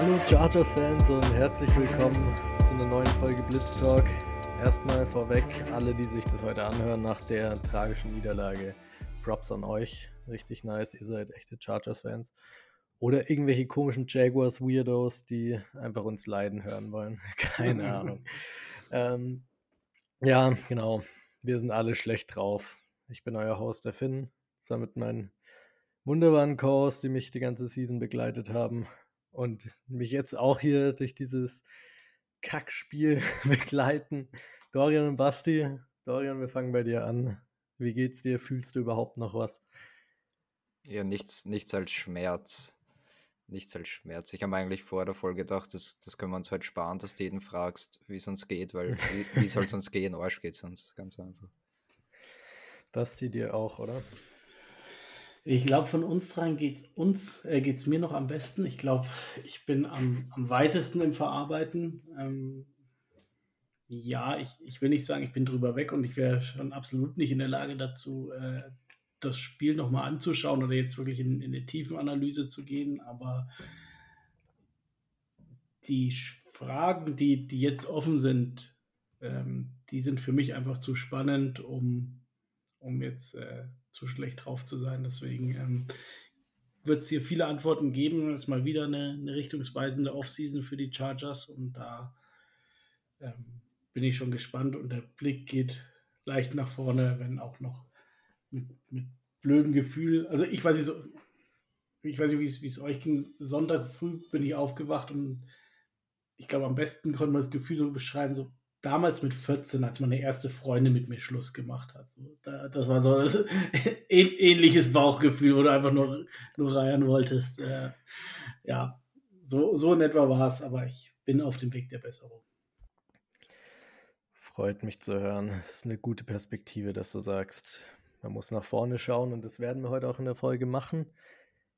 Hallo Chargers-Fans und herzlich willkommen zu einer neuen Folge Blitz Talk. Erstmal vorweg, alle, die sich das heute anhören nach der tragischen Niederlage, Props an euch. Richtig nice, ihr seid echte Chargers-Fans. Oder irgendwelche komischen Jaguars-Weirdos, die einfach uns leiden hören wollen. Keine Ahnung. Ähm, ja, genau. Wir sind alle schlecht drauf. Ich bin euer Host, der Finn, zusammen mit meinen wunderbaren Co-Hosts, die mich die ganze Season begleitet haben und mich jetzt auch hier durch dieses Kackspiel begleiten. Dorian und Basti. Dorian, wir fangen bei dir an. Wie geht's dir? Fühlst du überhaupt noch was? Ja, nichts, nichts als Schmerz. Nichts als Schmerz. Ich habe eigentlich vor der Folge gedacht, das, das können wir uns heute sparen, dass du jeden fragst, wie es uns geht, weil wie, wie soll es uns gehen? Arsch geht es uns, ganz einfach. Basti, dir auch, oder? Ich glaube, von uns dreien geht uns, äh, geht's mir noch am besten. Ich glaube, ich bin am, am weitesten im Verarbeiten. Ähm, ja, ich, ich will nicht sagen, ich bin drüber weg und ich wäre schon absolut nicht in der Lage dazu, äh, das Spiel nochmal anzuschauen oder jetzt wirklich in, in eine Tiefenanalyse zu gehen. Aber die Fragen, die, die jetzt offen sind, ähm, die sind für mich einfach zu spannend, um, um jetzt äh, zu schlecht drauf zu sein. Deswegen ähm, wird es hier viele Antworten geben. Es ist mal wieder eine, eine richtungsweisende Offseason für die Chargers und da ähm, bin ich schon gespannt und der Blick geht leicht nach vorne, wenn auch noch mit, mit blödem Gefühl. Also ich weiß nicht so, ich weiß nicht, wie es euch ging. Sonntag früh bin ich aufgewacht und ich glaube, am besten konnte man das Gefühl so beschreiben, so damals mit 14, als meine erste Freundin mit mir Schluss gemacht hat. So, da, das war so das, ähnliches Bauchgefühl, wo du einfach nur, nur reiern wolltest. Äh, ja, so, so in etwa war es, aber ich bin auf dem Weg der Besserung. Freut mich zu hören. Das ist eine gute Perspektive, dass du sagst, man muss nach vorne schauen und das werden wir heute auch in der Folge machen.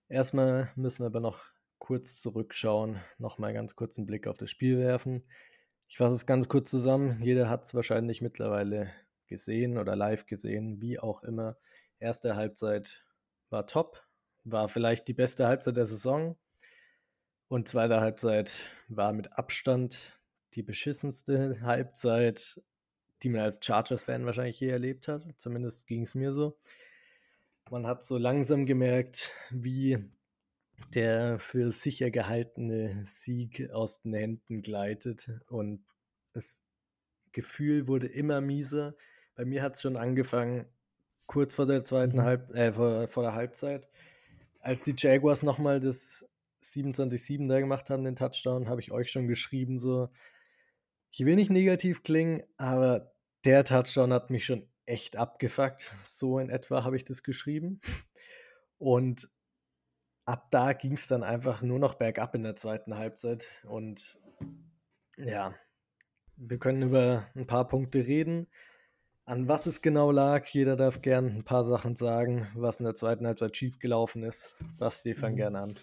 Erstmal müssen wir aber noch kurz zurückschauen, nochmal ganz kurz einen Blick auf das Spiel werfen. Ich fasse es ganz kurz zusammen. Jeder hat es wahrscheinlich mittlerweile gesehen oder live gesehen, wie auch immer. Erste Halbzeit war top, war vielleicht die beste Halbzeit der Saison. Und zweite Halbzeit war mit Abstand die beschissenste Halbzeit, die man als Chargers-Fan wahrscheinlich je erlebt hat. Zumindest ging es mir so. Man hat so langsam gemerkt, wie der für sicher gehaltene Sieg aus den Händen gleitet und das Gefühl wurde immer mieser. Bei mir hat es schon angefangen, kurz vor der zweiten mhm. Halb, äh, vor, vor der Halbzeit, als die Jaguars nochmal das 27-7 da gemacht haben, den Touchdown, habe ich euch schon geschrieben, so, ich will nicht negativ klingen, aber der Touchdown hat mich schon echt abgefuckt. So in etwa habe ich das geschrieben. Und ab da ging es dann einfach nur noch bergab in der zweiten Halbzeit. Und ja, wir können über ein paar Punkte reden. An was es genau lag, jeder darf gern ein paar Sachen sagen, was in der zweiten Halbzeit schiefgelaufen ist. Basti, fang mhm. gerne an.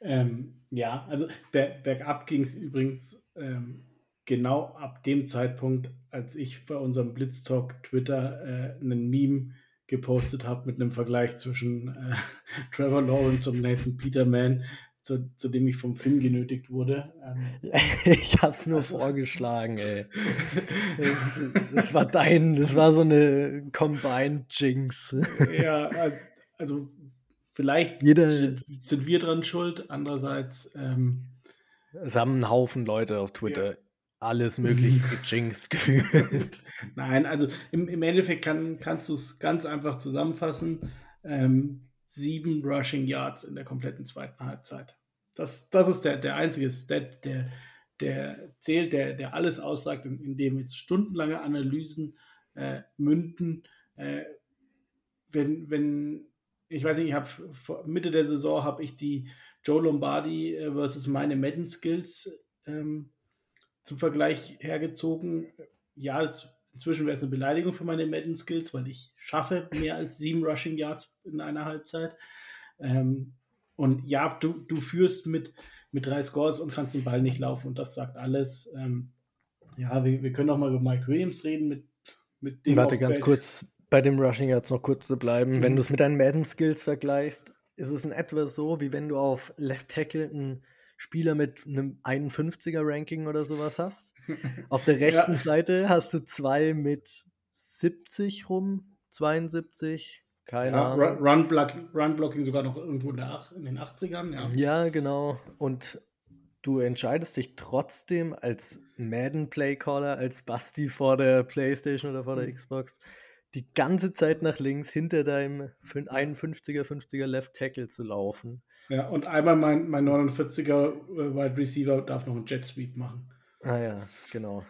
Ähm, ja, also ber bergab ging es übrigens ähm, genau ab dem Zeitpunkt, als ich bei unserem Blitztalk Twitter äh, einen Meme gepostet habe mit einem Vergleich zwischen äh, Trevor Lawrence und Nathan Peterman, zu, zu dem ich vom Finn genötigt wurde. Ähm, ich habe es nur also, vorgeschlagen, ey. Das, das, war dein, das war so eine Combined Jinx. ja, also vielleicht Jeder, sind, sind, wir dran schuld, andererseits. Ähm, es haben einen Haufen Leute auf Twitter ja alles mögliche gejinxt gefühlt. Nein, also im, im Endeffekt kann, kannst du es ganz einfach zusammenfassen. Ähm, sieben Rushing Yards in der kompletten zweiten Halbzeit. Das, das ist der, der einzige Stat, der, der zählt, der, der alles aussagt, in, in dem jetzt stundenlange Analysen äh, münden. Äh, wenn, wenn, ich weiß nicht, ich habe Mitte der Saison habe ich die Joe Lombardi äh, versus meine Madden Skills ähm, zum Vergleich hergezogen. Ja, es, inzwischen wäre es eine Beleidigung für meine Madden Skills, weil ich schaffe mehr als sieben Rushing Yards in einer Halbzeit. Ähm, und ja, du, du führst mit, mit drei Scores und kannst den Ball nicht laufen und das sagt alles. Ähm, ja, wir, wir können auch mal über Mike Williams reden mit, mit dem. Warte ganz kurz, bei dem Rushing Yards noch kurz zu bleiben. Mhm. Wenn du es mit deinen Madden Skills vergleichst, ist es in etwa so, wie wenn du auf Left Tackle einen Spieler mit einem 51er Ranking oder sowas hast. Auf der rechten ja. Seite hast du zwei mit 70 rum, 72, keine ja, Ahnung. Run, Block, Run Blocking sogar noch irgendwo in, der, in den 80ern, ja. Ja, genau. Und du entscheidest dich trotzdem als Madden Playcaller, als Basti vor der Playstation oder vor der mhm. Xbox, die ganze Zeit nach links hinter deinem 51er, 50er Left Tackle zu laufen. Ja, und einmal mein, mein 49er äh, Wide Receiver darf noch einen Jet Sweep machen. Ah ja, genau.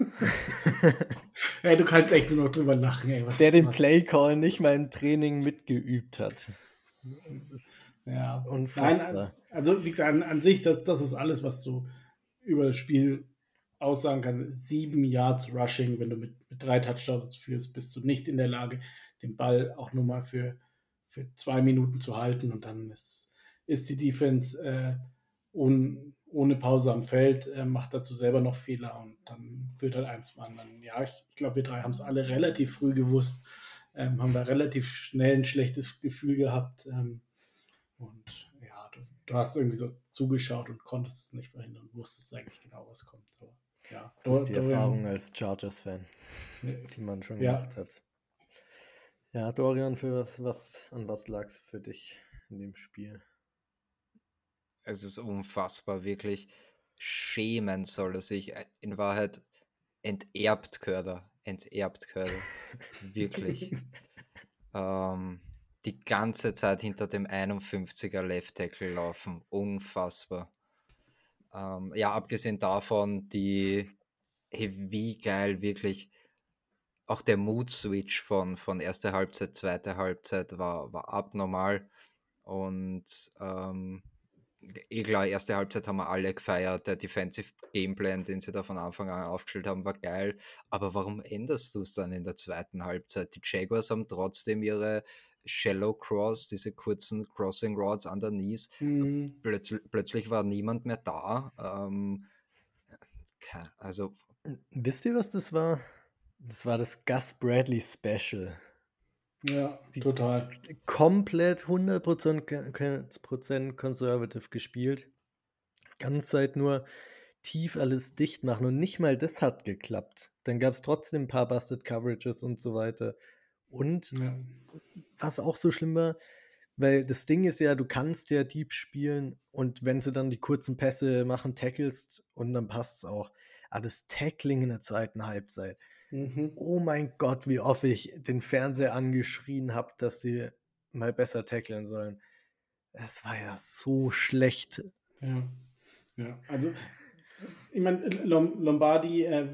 ey, du kannst echt nur noch drüber lachen, ey. Was, Der den Playcall nicht mal im Training mitgeübt hat. Ja, unfassbar. Nein, also, wie gesagt, an, an, sich, das, das ist alles, was du über das Spiel aussagen kannst. Sieben Yards Rushing, wenn du mit, mit drei Touchdowns führst, bist du nicht in der Lage, den Ball auch nur mal für, für zwei Minuten zu halten und dann ist, ist die Defense äh, un, ohne Pause am Feld, äh, macht dazu selber noch Fehler und dann führt halt eins zum anderen. Ja, ich, ich glaube, wir drei haben es alle relativ früh gewusst, ähm, haben da relativ schnell ein schlechtes Gefühl gehabt. Ähm, und ja, du, du, hast irgendwie so zugeschaut und konntest es nicht verhindern und wusstest eigentlich genau, was kommt. Aber, ja, das ist die Dorian, Erfahrung als Chargers-Fan, die man schon ja. gemacht hat. Ja, Dorian, für was, was an was lag es für dich in dem Spiel? Es ist unfassbar, wirklich. Schämen soll er sich. Äh, in Wahrheit enterbt Körder. Enterbt Körder. wirklich. ähm, die ganze Zeit hinter dem 51er Left Tackle laufen. Unfassbar. Ähm, ja, abgesehen davon, die, hey, wie geil wirklich auch der Mood-Switch von, von erster Halbzeit, zweite Halbzeit war, war abnormal. Und ähm, eh klar, erste Halbzeit haben wir alle gefeiert. Der Defensive Gameplan, den sie da von Anfang an aufgestellt haben, war geil. Aber warum änderst du es dann in der zweiten Halbzeit? Die Jaguars haben trotzdem ihre Shallow Cross, diese kurzen Crossing Rods an der Knees. Mhm. Plötz plötzlich war niemand mehr da. Ähm, also. Wisst ihr, was das war? Das war das Gus Bradley Special. Ja, die total. Komplett 100% conservative gespielt. Ganz Zeit nur tief alles dicht machen und nicht mal das hat geklappt. Dann gab es trotzdem ein paar Busted Coverages und so weiter. Und ja. was auch so schlimm war, weil das Ding ist ja, du kannst ja Deep spielen und wenn sie dann die kurzen Pässe machen, tackelst und dann passt es auch. Aber das Tackling in der zweiten Halbzeit, Mhm. Oh mein Gott, wie oft ich den Fernseher angeschrien habe, dass sie mal besser tackeln sollen. Es war ja so schlecht. Ja, ja. also ich meine, Lombardi äh,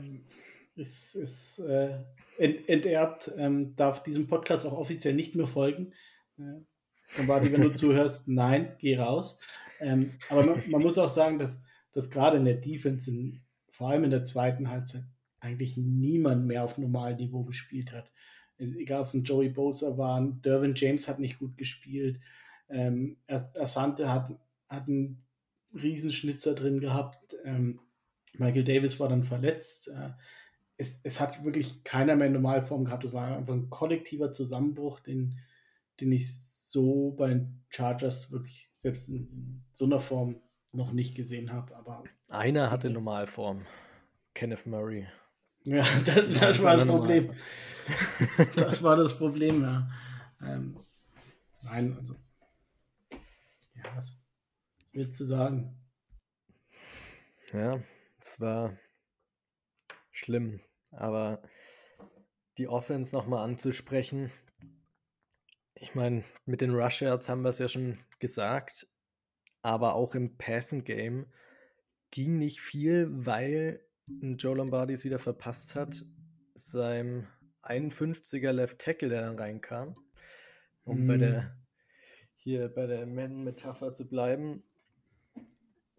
ist, ist äh, ent, enterbt, ähm, darf diesem Podcast auch offiziell nicht mehr folgen. Äh, Lombardi, wenn du zuhörst, nein, geh raus. Ähm, aber man, man, muss auch sagen, dass, dass gerade in der Defense, in, vor allem in der zweiten Halbzeit, eigentlich niemand mehr auf normalem Niveau gespielt hat. Egal, ob es ein Joey Bosa war, Dervin James hat nicht gut gespielt, ähm, Asante hat, hat einen Riesenschnitzer drin gehabt, ähm, Michael Davis war dann verletzt. Äh, es, es hat wirklich keiner mehr Normalform gehabt. Es war einfach ein kollektiver Zusammenbruch, den, den ich so bei den Chargers wirklich selbst in, in so einer Form noch nicht gesehen habe. Aber einer hatte Normalform. Kenneth Murray. Ja, das, das war das Problem. das war das Problem, ja. Ähm, nein, also. Ja, was willst du sagen? Ja, es war schlimm, aber die Offense nochmal anzusprechen. Ich meine, mit den Rush Yards haben wir es ja schon gesagt, aber auch im Passing Game ging nicht viel, weil Joe Lombardi es wieder verpasst hat, seinem 51er Left Tackle, der dann reinkam, um mm. bei der hm. hier bei der Man-Metapher zu bleiben.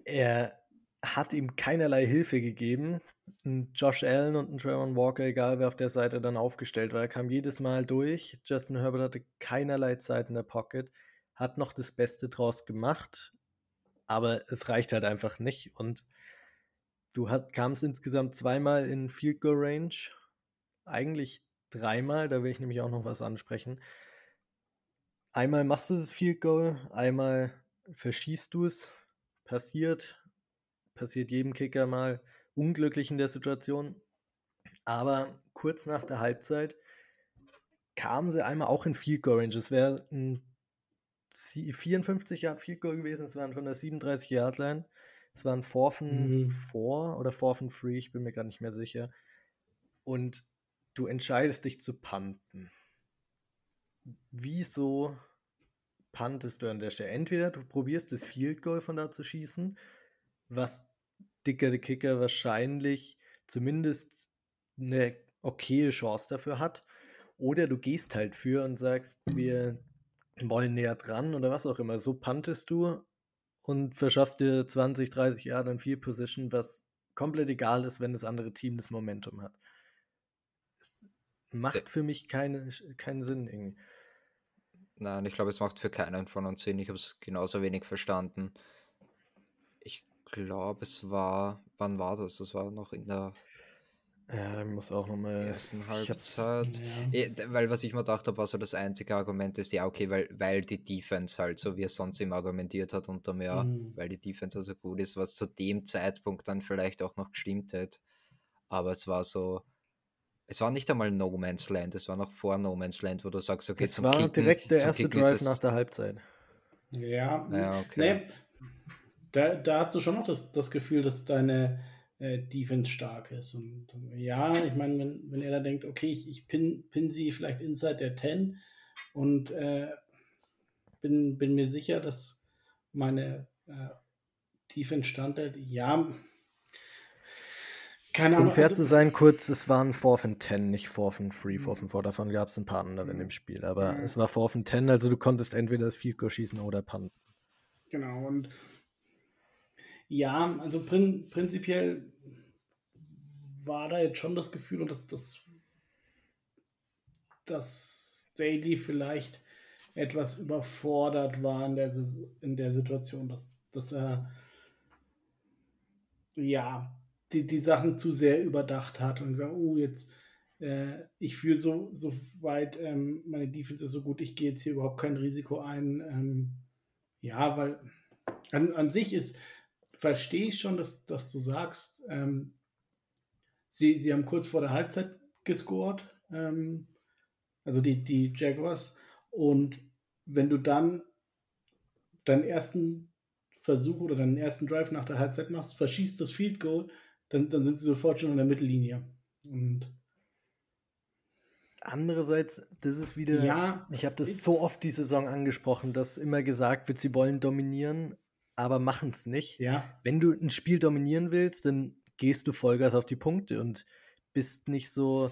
Er hat ihm keinerlei Hilfe gegeben. Ein Josh Allen und ein Trevor Walker, egal wer auf der Seite dann aufgestellt war, er kam jedes Mal durch. Justin Herbert hatte keinerlei Zeit in der Pocket, hat noch das Beste draus gemacht, aber es reicht halt einfach nicht. Und Du hat, kamst insgesamt zweimal in Field Goal Range. Eigentlich dreimal, da will ich nämlich auch noch was ansprechen. Einmal machst du das Field Goal, einmal verschießt du es, passiert. passiert jedem Kicker mal unglücklich in der Situation. Aber kurz nach der Halbzeit kamen sie einmal auch in Field Goal Range. Es wäre ein 54 Yard Field Goal gewesen. Es waren von der 37 Yard Line. Es waren Forfen 4 mhm. oder Forfen 3, ich bin mir gar nicht mehr sicher. Und du entscheidest dich zu punten. Wieso puntest du an der Stelle? Entweder du probierst das Field Goal von da zu schießen, was dicker Kicker wahrscheinlich zumindest eine okaye Chance dafür hat. Oder du gehst halt für und sagst, wir wollen näher dran oder was auch immer. So puntest du und verschaffst dir 20, 30 Jahre dann viel Position, was komplett egal ist, wenn das andere Team das Momentum hat. Es macht für mich keine, keinen Sinn irgendwie. Nein, ich glaube, es macht für keinen von uns Sinn. Ich habe es genauso wenig verstanden. Ich glaube, es war, wann war das? Das war noch in der ja, ich muss auch nochmal. ersten Halbzeit. Ja. Weil was ich mir gedacht habe, war so das einzige Argument ist, ja, okay, weil, weil die Defense halt so wie er sonst immer argumentiert hat unter mir, mhm. weil die Defense also gut ist, was zu dem Zeitpunkt dann vielleicht auch noch gestimmt hätte. Aber es war so, es war nicht einmal No Man's Land, es war noch vor No Man's Land, wo du sagst, okay, es war Kicken, direkt der erste Kicken Drive nach der Halbzeit. Ja, ja okay. Nee, da, da hast du schon noch das, das Gefühl, dass deine äh, Defense stark ist. Und ja, ich meine, wenn, wenn er da denkt, okay, ich, ich pin, pin sie vielleicht inside der 10 und äh, bin, bin mir sicher, dass meine äh, Defense standhält, ja, keine Ahnung. Um fair also, zu sein, kurz, es waren 4 and 10, nicht 4 and 3, 4 and 4. Davon gab es ein paar andere in dem Spiel. Aber ja. es war 4 and 10, also du konntest entweder das Field Goal schießen oder punten. Genau, und ja, also prin prinzipiell war da jetzt schon das Gefühl, und das, das, dass Staley vielleicht etwas überfordert war in der, in der Situation, dass, dass er ja die, die Sachen zu sehr überdacht hat und gesagt, oh, jetzt äh, ich fühle so, so weit, ähm, meine Defense ist so gut, ich gehe jetzt hier überhaupt kein Risiko ein. Ähm, ja, weil an, an sich ist, verstehe ich schon, dass, dass du sagst, ähm, Sie, sie haben kurz vor der Halbzeit gescored, ähm, also die, die Jaguars. Und wenn du dann deinen ersten Versuch oder deinen ersten Drive nach der Halbzeit machst, verschießt das Field Goal, dann, dann sind sie sofort schon an der Mittellinie. Und Andererseits, das ist wieder. Ja, ich habe das so oft die Saison angesprochen, dass immer gesagt wird, sie wollen dominieren, aber machen es nicht. Ja. Wenn du ein Spiel dominieren willst, dann gehst du Vollgas auf die Punkte und bist nicht so,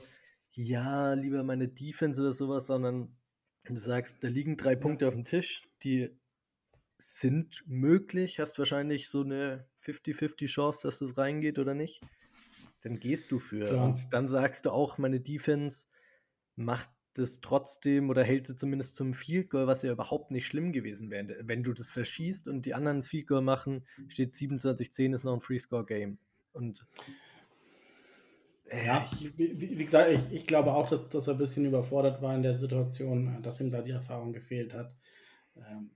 ja, lieber meine Defense oder sowas, sondern du sagst, da liegen drei Punkte auf dem Tisch, die sind möglich, hast wahrscheinlich so eine 50-50 Chance, dass das reingeht oder nicht. Dann gehst du für. Klar. Und dann sagst du auch, meine Defense macht das trotzdem oder hält sie zumindest zum Field Goal, was ja überhaupt nicht schlimm gewesen wäre. Wenn du das verschießt und die anderen das Field Goal machen, steht 27-10, ist noch ein Free Score Game. Und ja, ich, wie, wie, gesagt, ich, ich glaube auch, dass, dass er ein bisschen überfordert war in der Situation, dass ihm da die Erfahrung gefehlt hat. Ähm,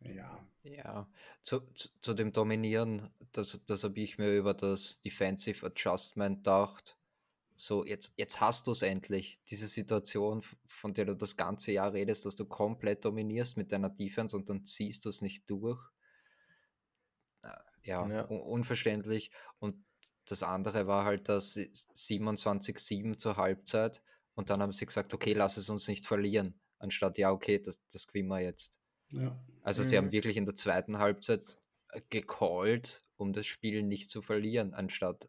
ja. Ja, zu, zu, zu, dem Dominieren, das, das habe ich mir über das Defensive Adjustment gedacht. So, jetzt, jetzt hast du es endlich, diese Situation, von der du das ganze Jahr redest, dass du komplett dominierst mit deiner Defense und dann ziehst du es nicht durch ja, ja. Un unverständlich. Und das andere war halt das 27-7 zur Halbzeit. Und dann haben sie gesagt, okay, lass es uns nicht verlieren. Anstatt, ja, okay, das, das gewinnen wir jetzt. Ja. Also sie haben wirklich in der zweiten Halbzeit äh, gecallt, um das Spiel nicht zu verlieren, anstatt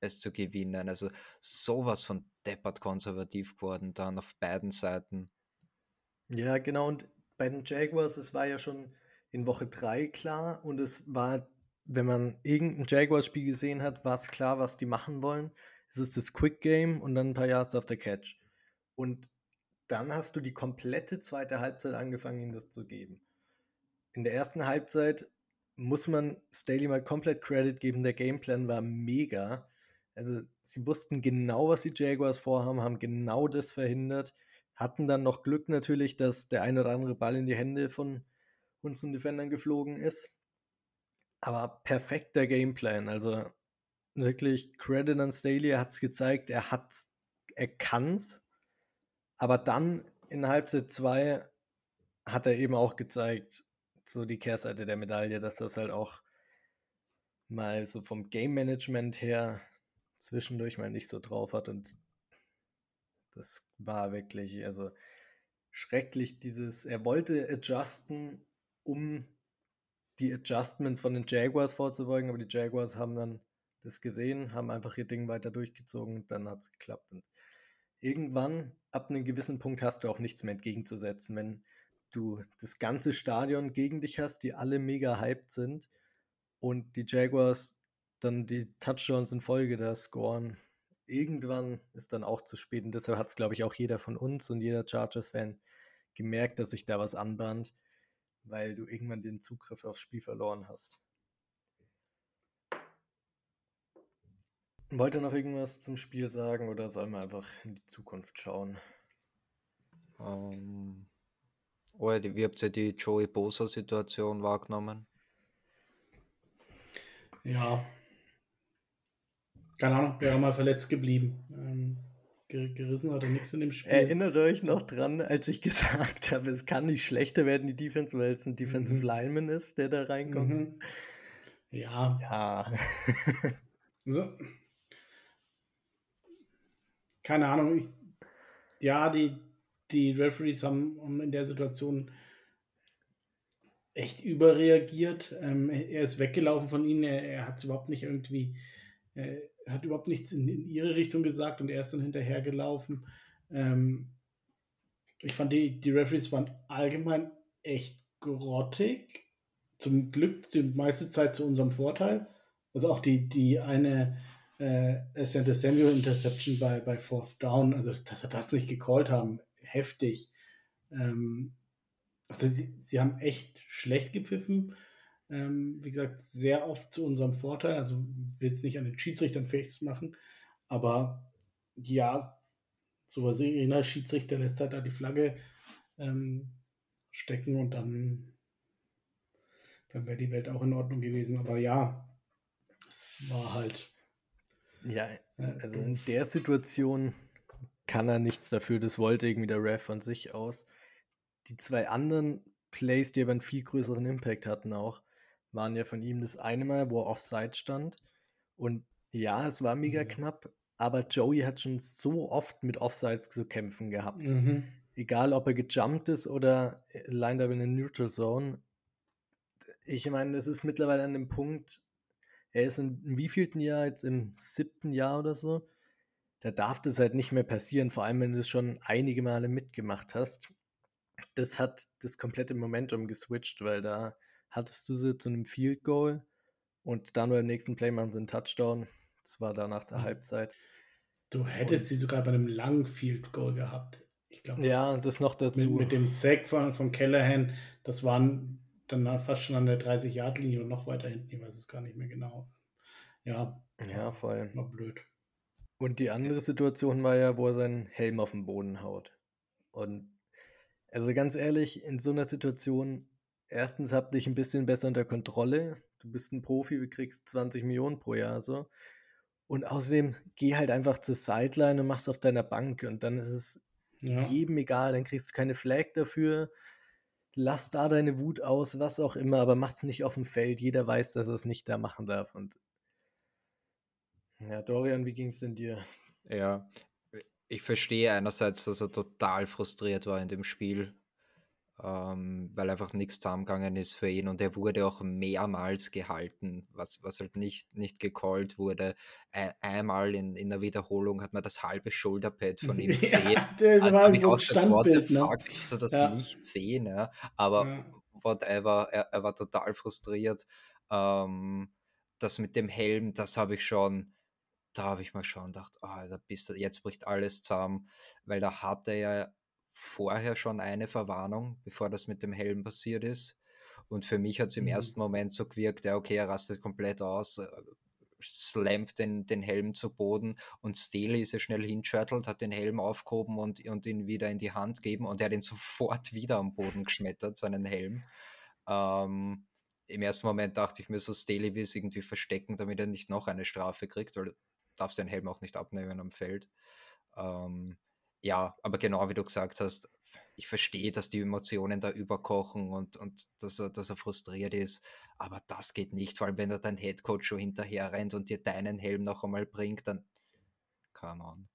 es zu gewinnen. Also sowas von deppert konservativ geworden dann auf beiden Seiten. Ja, genau. Und bei den Jaguars, es war ja schon in Woche 3 klar und es war wenn man irgendein Jaguars-Spiel gesehen hat, war es klar, was die machen wollen. Es ist das Quick Game und dann ein paar Yards auf der Catch. Und dann hast du die komplette zweite Halbzeit angefangen, ihnen das zu geben. In der ersten Halbzeit muss man Staley mal komplett Credit geben. Der Gameplan war mega. Also sie wussten genau, was die Jaguars vorhaben, haben genau das verhindert, hatten dann noch Glück natürlich, dass der ein oder andere Ball in die Hände von unseren Defendern geflogen ist. Aber perfekter Gameplan. Also wirklich Credit an Staley, er hat es gezeigt, er hat er kann's. Aber dann in Halbzeit 2 hat er eben auch gezeigt, so die Kehrseite der Medaille, dass das halt auch mal so vom Game Management her zwischendurch mal nicht so drauf hat und das war wirklich, also schrecklich dieses, er wollte adjusten, um die Adjustments von den Jaguars vorzubeugen, aber die Jaguars haben dann das gesehen, haben einfach ihr Ding weiter durchgezogen und dann hat es geklappt. Und irgendwann, ab einem gewissen Punkt, hast du auch nichts mehr entgegenzusetzen. Wenn du das ganze Stadion gegen dich hast, die alle mega hyped sind und die Jaguars dann die Touchdowns in Folge da scoren, irgendwann ist dann auch zu spät. Und deshalb hat es, glaube ich, auch jeder von uns und jeder Chargers-Fan gemerkt, dass sich da was anbahnt, weil du irgendwann den Zugriff aufs Spiel verloren hast. Wollt ihr noch irgendwas zum Spiel sagen oder sollen wir einfach in die Zukunft schauen? Um, oh, wie habt ihr die Joey Bosa-Situation wahrgenommen? Ja. Keine Ahnung, wäre mal verletzt geblieben. Ähm, gerissen hat er nichts in dem Spiel. Erinnert euch noch dran, als ich gesagt habe, es kann nicht schlechter werden, die Defense, weil es ein Defensive mhm. Lineman ist, der da reinkommt. Mhm. Ja. Ja. so, keine Ahnung, ich, ja, die, die Referees haben, haben in der Situation echt überreagiert. Ähm, er ist weggelaufen von ihnen, er, er hat überhaupt nicht irgendwie, äh, hat überhaupt nichts in, in, ihre Richtung gesagt und er ist dann hinterhergelaufen. Ähm, ich fand, die, die Referees waren allgemein echt grottig. Zum Glück die meiste Zeit zu unserem Vorteil. Also auch die, die eine äh, Santa Samuel Interception bei, bei Fourth Down, also dass wir das nicht gecallt haben, heftig. Ähm, also sie, sie haben echt schlecht gepfiffen. Ähm, wie gesagt, sehr oft zu unserem Vorteil. Also will es nicht an den Schiedsrichtern festmachen, aber ja, so was der Schiedsrichter lässt halt da die Flagge ähm, stecken und dann, dann wäre die Welt auch in Ordnung gewesen. Aber ja, es war halt ja, also in der Situation kann er nichts dafür. Das wollte irgendwie der Ref von sich aus. Die zwei anderen Plays, die aber einen viel größeren Impact hatten auch, waren ja von ihm das eine Mal, wo er offside stand. Und ja, es war mega mhm. knapp, aber Joey hat schon so oft mit Offsides zu kämpfen gehabt. Mhm. Egal, ob er gejumpt ist oder lined up in der Neutral Zone. Ich meine, es ist mittlerweile an dem Punkt, er ist in, in wievielten Jahr, jetzt im siebten Jahr oder so, da darf das halt nicht mehr passieren, vor allem wenn du es schon einige Male mitgemacht hast. Das hat das komplette Momentum geswitcht, weil da hattest du sie zu einem Field Goal und dann beim nächsten Play machen sie einen Touchdown. Das war da nach der mhm. Halbzeit. Du hättest und, sie sogar bei einem langen Field Goal gehabt. Ich glaube. Ja, das noch dazu. Mit, mit dem Sack von, von Callahan, das waren dann fast schon an der 30-Yard-Linie und noch weiter hinten, ich weiß es gar nicht mehr genau. Ja, ja, voll. War blöd. Und die andere Situation war ja, wo er seinen Helm auf den Boden haut. Und also ganz ehrlich, in so einer Situation, erstens habt dich ein bisschen besser unter Kontrolle. Du bist ein Profi, du kriegst 20 Millionen pro Jahr so. Und außerdem geh halt einfach zur Sideline und mach's auf deiner Bank und dann ist es ja. jedem egal, dann kriegst du keine Flag dafür lass da deine Wut aus, was auch immer, aber mach's nicht auf dem Feld. Jeder weiß, dass er es nicht da machen darf. Und ja, Dorian, wie ging es denn dir? Ja, ich verstehe einerseits, dass er total frustriert war in dem Spiel, ähm, weil einfach nichts zusammengegangen ist für ihn und er wurde auch mehrmals gehalten, was, was halt nicht, nicht gecallt wurde. Ein, einmal in, in der Wiederholung hat man das halbe Schulterpad von ihm gesehen. Ja, das war ein auch Standbild, ne? Fuck, so das ja. nicht sehen, ja. aber ja. whatever, er, er war total frustriert. Ähm, das mit dem Helm, das habe ich schon, da habe ich mal schon gedacht, oh, da bist du, jetzt bricht alles zusammen, weil da hat er ja vorher schon eine Verwarnung, bevor das mit dem Helm passiert ist. Und für mich hat es im mhm. ersten Moment so gewirkt, ja, okay, er rastet komplett aus, äh, slammt den, den Helm zu Boden und Staley ist ja schnell hinschattelt, hat den Helm aufgehoben und, und ihn wieder in die Hand gegeben und er hat ihn sofort wieder am Boden geschmettert, seinen Helm. Ähm, im ersten Moment dachte ich mir so, Staley will es irgendwie verstecken, damit er nicht noch eine Strafe kriegt, weil er darf seinen Helm auch nicht abnehmen am Feld. Ähm, ja, aber genau wie du gesagt hast, ich verstehe, dass die Emotionen da überkochen und, und dass, er, dass er frustriert ist, aber das geht nicht, vor allem wenn er dein Headcoach schon hinterher rennt und dir deinen Helm noch einmal bringt, dann come on.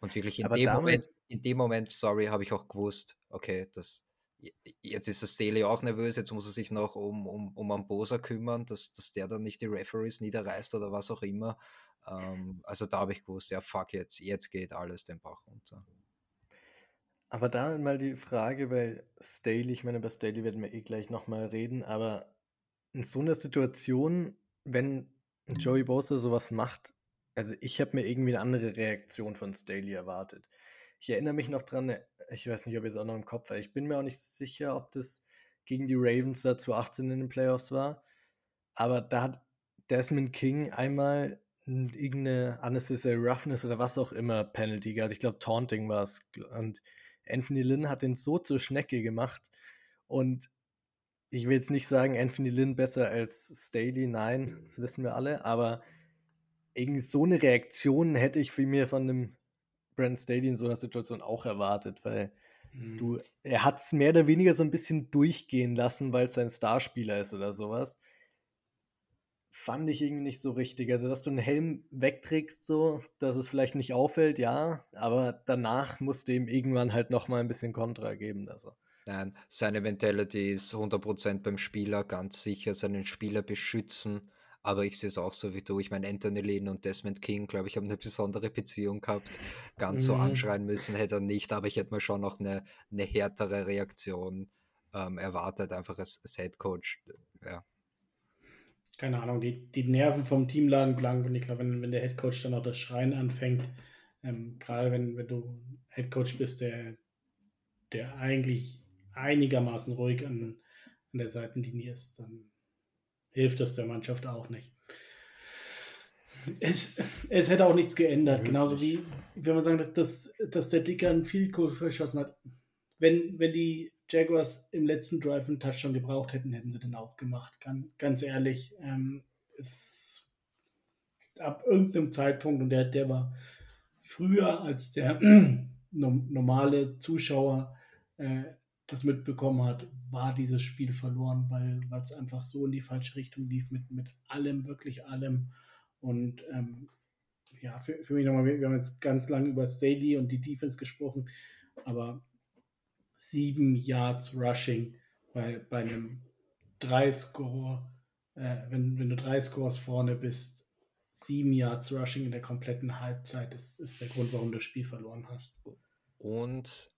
Und wirklich in, dem Moment, in dem Moment, sorry, habe ich auch gewusst, okay, das, jetzt ist das Staley auch nervös, jetzt muss er sich noch um, um, um Ambosa kümmern, dass, dass der dann nicht die Referees niederreißt oder was auch immer. Ähm, also da habe ich gewusst, ja fuck, jetzt, jetzt geht alles den Bach runter. Aber da mal die Frage bei Staley, ich meine, bei Staley werden wir eh gleich nochmal reden, aber in so einer Situation, wenn Joey Bosa sowas macht, also ich habe mir irgendwie eine andere Reaktion von Staley erwartet. Ich erinnere mich noch dran, ich weiß nicht, ob ihr es auch noch im Kopf habt, ich bin mir auch nicht sicher, ob das gegen die Ravens da 2018 in den Playoffs war, aber da hat Desmond King einmal irgendeine Unnecessary Roughness oder was auch immer Penalty gehabt. Ich glaube, Taunting war es. Und Anthony Lynn hat den so zur Schnecke gemacht. Und ich will jetzt nicht sagen, Anthony Lynn besser als Staley, nein, das wissen wir alle, aber irgendwie so eine Reaktion hätte ich für mir von dem Brand Staley in so einer Situation auch erwartet, weil mhm. du, er hat es mehr oder weniger so ein bisschen durchgehen lassen, weil es sein Starspieler ist oder sowas fand ich irgendwie nicht so richtig. Also, dass du einen Helm wegträgst, so, dass es vielleicht nicht auffällt, ja, aber danach musst du ihm irgendwann halt nochmal ein bisschen Kontra geben. Also. Nein, seine Mentality ist 100% beim Spieler, ganz sicher, seinen Spieler beschützen. Aber ich sehe es auch so wie du. Ich meine, Anthony Lynn und Desmond King, glaube ich, haben eine besondere Beziehung gehabt. Ganz so mhm. anschreien müssen hätte er nicht, aber ich hätte mir schon noch eine, eine härtere Reaktion ähm, erwartet, einfach als, als Head Coach. Ja keine Ahnung, die, die Nerven vom Team lagen blank und ich glaube, wenn, wenn der Headcoach dann auch das Schreien anfängt, ähm, gerade wenn, wenn du Headcoach bist, der, der eigentlich einigermaßen ruhig an, an der Seitenlinie ist, dann hilft das der Mannschaft auch nicht. Es, es hätte auch nichts geändert, Wirklich? genauso wie, wenn man sagen, dass, dass der Dicker einen Field Goal verschossen hat. Wenn, wenn die Jaguars im letzten Drive einen Touchdown gebraucht hätten, hätten sie den auch gemacht. Ganz, ehrlich, ähm, es, ab irgendeinem Zeitpunkt, und der, der war früher als der normale Zuschauer äh, das mitbekommen hat, war dieses Spiel verloren, weil es einfach so in die falsche Richtung lief mit, mit allem, wirklich allem. Und ähm, ja, für, für mich nochmal, wir, wir haben jetzt ganz lange über Staley und die Defense gesprochen, aber sieben Yards Rushing bei, bei einem Drei-Score, äh, wenn, wenn du drei Scores vorne bist, sieben Yards Rushing in der kompletten Halbzeit ist, ist der Grund, warum du das Spiel verloren hast. Und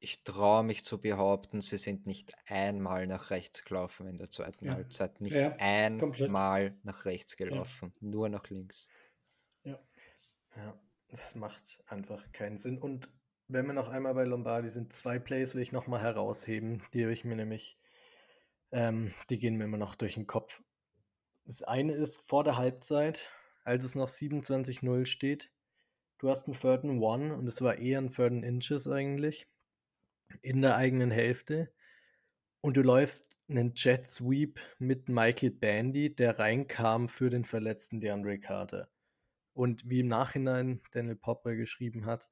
ich traue mich zu behaupten, sie sind nicht einmal nach rechts gelaufen in der zweiten ja. Halbzeit. Nicht ja, einmal nach rechts gelaufen, ja. nur nach links. Ja. Ja, das macht einfach keinen Sinn. Und wenn wir noch einmal bei Lombardi sind, zwei Plays will ich nochmal herausheben. Die habe ich mir nämlich, ähm, die gehen mir immer noch durch den Kopf. Das eine ist vor der Halbzeit, als es noch 27-0 steht. Du hast einen Third and One und es war eher ein Third and Inches eigentlich. In der eigenen Hälfte. Und du läufst einen Jet Sweep mit Michael Bandy, der reinkam für den verletzten DeAndre Carter. Und wie im Nachhinein Daniel Popper geschrieben hat, hat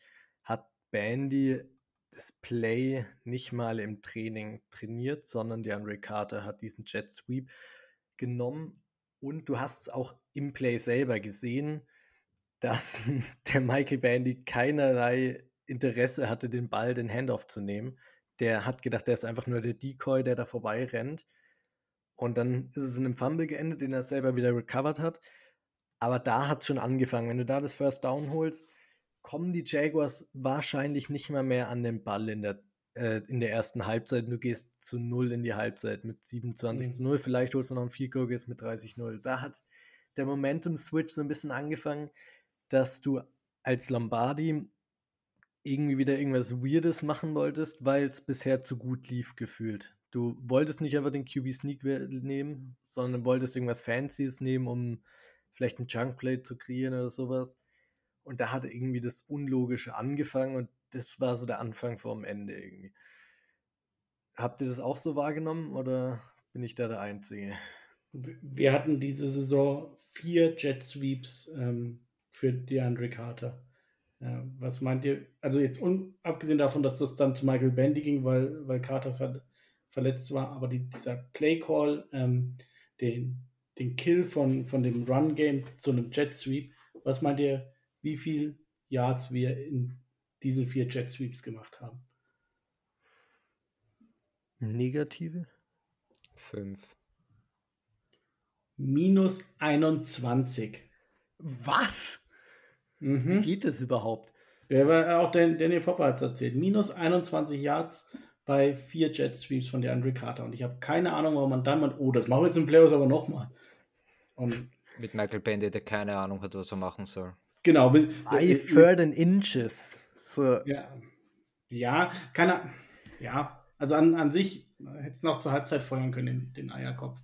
Bandy das Play nicht mal im Training trainiert, sondern der Andre Carter hat diesen Jet Sweep genommen und du hast es auch im Play selber gesehen, dass der Michael Bandy keinerlei Interesse hatte, den Ball, den Handoff zu nehmen. Der hat gedacht, der ist einfach nur der Decoy, der da vorbei rennt. Und dann ist es in einem Fumble geendet, den er selber wieder recovered hat. Aber da hat es schon angefangen. Wenn du da das First Down holst, kommen die Jaguars wahrscheinlich nicht mehr mehr an den Ball in der, äh, in der ersten Halbzeit. Du gehst zu 0 in die Halbzeit mit 27 mhm. zu 0. Vielleicht holst du noch ein Field Goal, gehst mit 30-0. Da hat der Momentum-Switch so ein bisschen angefangen, dass du als Lombardi irgendwie wieder irgendwas Weirdes machen wolltest, weil es bisher zu gut lief gefühlt. Du wolltest nicht einfach den QB Sneak nehmen, sondern wolltest irgendwas Fancyes nehmen, um vielleicht einen Junk Play zu kreieren oder sowas. Und da hat irgendwie das Unlogische angefangen und das war so der Anfang vom Ende irgendwie. Habt ihr das auch so wahrgenommen oder bin ich da der Einzige. Wir hatten diese Saison vier Jet Sweeps ähm, für DeAndre Carter. Äh, was meint ihr? Also jetzt abgesehen davon, dass das dann zu Michael Bandy ging, weil, weil Carter ver verletzt war, aber die, dieser Play Call, ähm, den, den Kill von, von dem Run Game zu einem Jet Sweep, was meint ihr, wie viel Yards wir in diesen vier Jet Sweeps gemacht haben? Negative? Fünf. Minus 21. Was? Mhm. Wie geht das überhaupt? Der war auch Daniel Popper hat es erzählt. Minus 21 Yards bei vier Jet Sweeps von der Andre Carter. Und ich habe keine Ahnung, warum man dann meint, oh, das machen wir jetzt im Playoffs aber nochmal. Und mit Michael Bandy, der keine Ahnung hat, was er machen soll. Genau. Mit, I third in inches. So. Ja, ja, keine Ja, also an, an sich hätte es noch zur Halbzeit feuern können, den, den Eierkopf.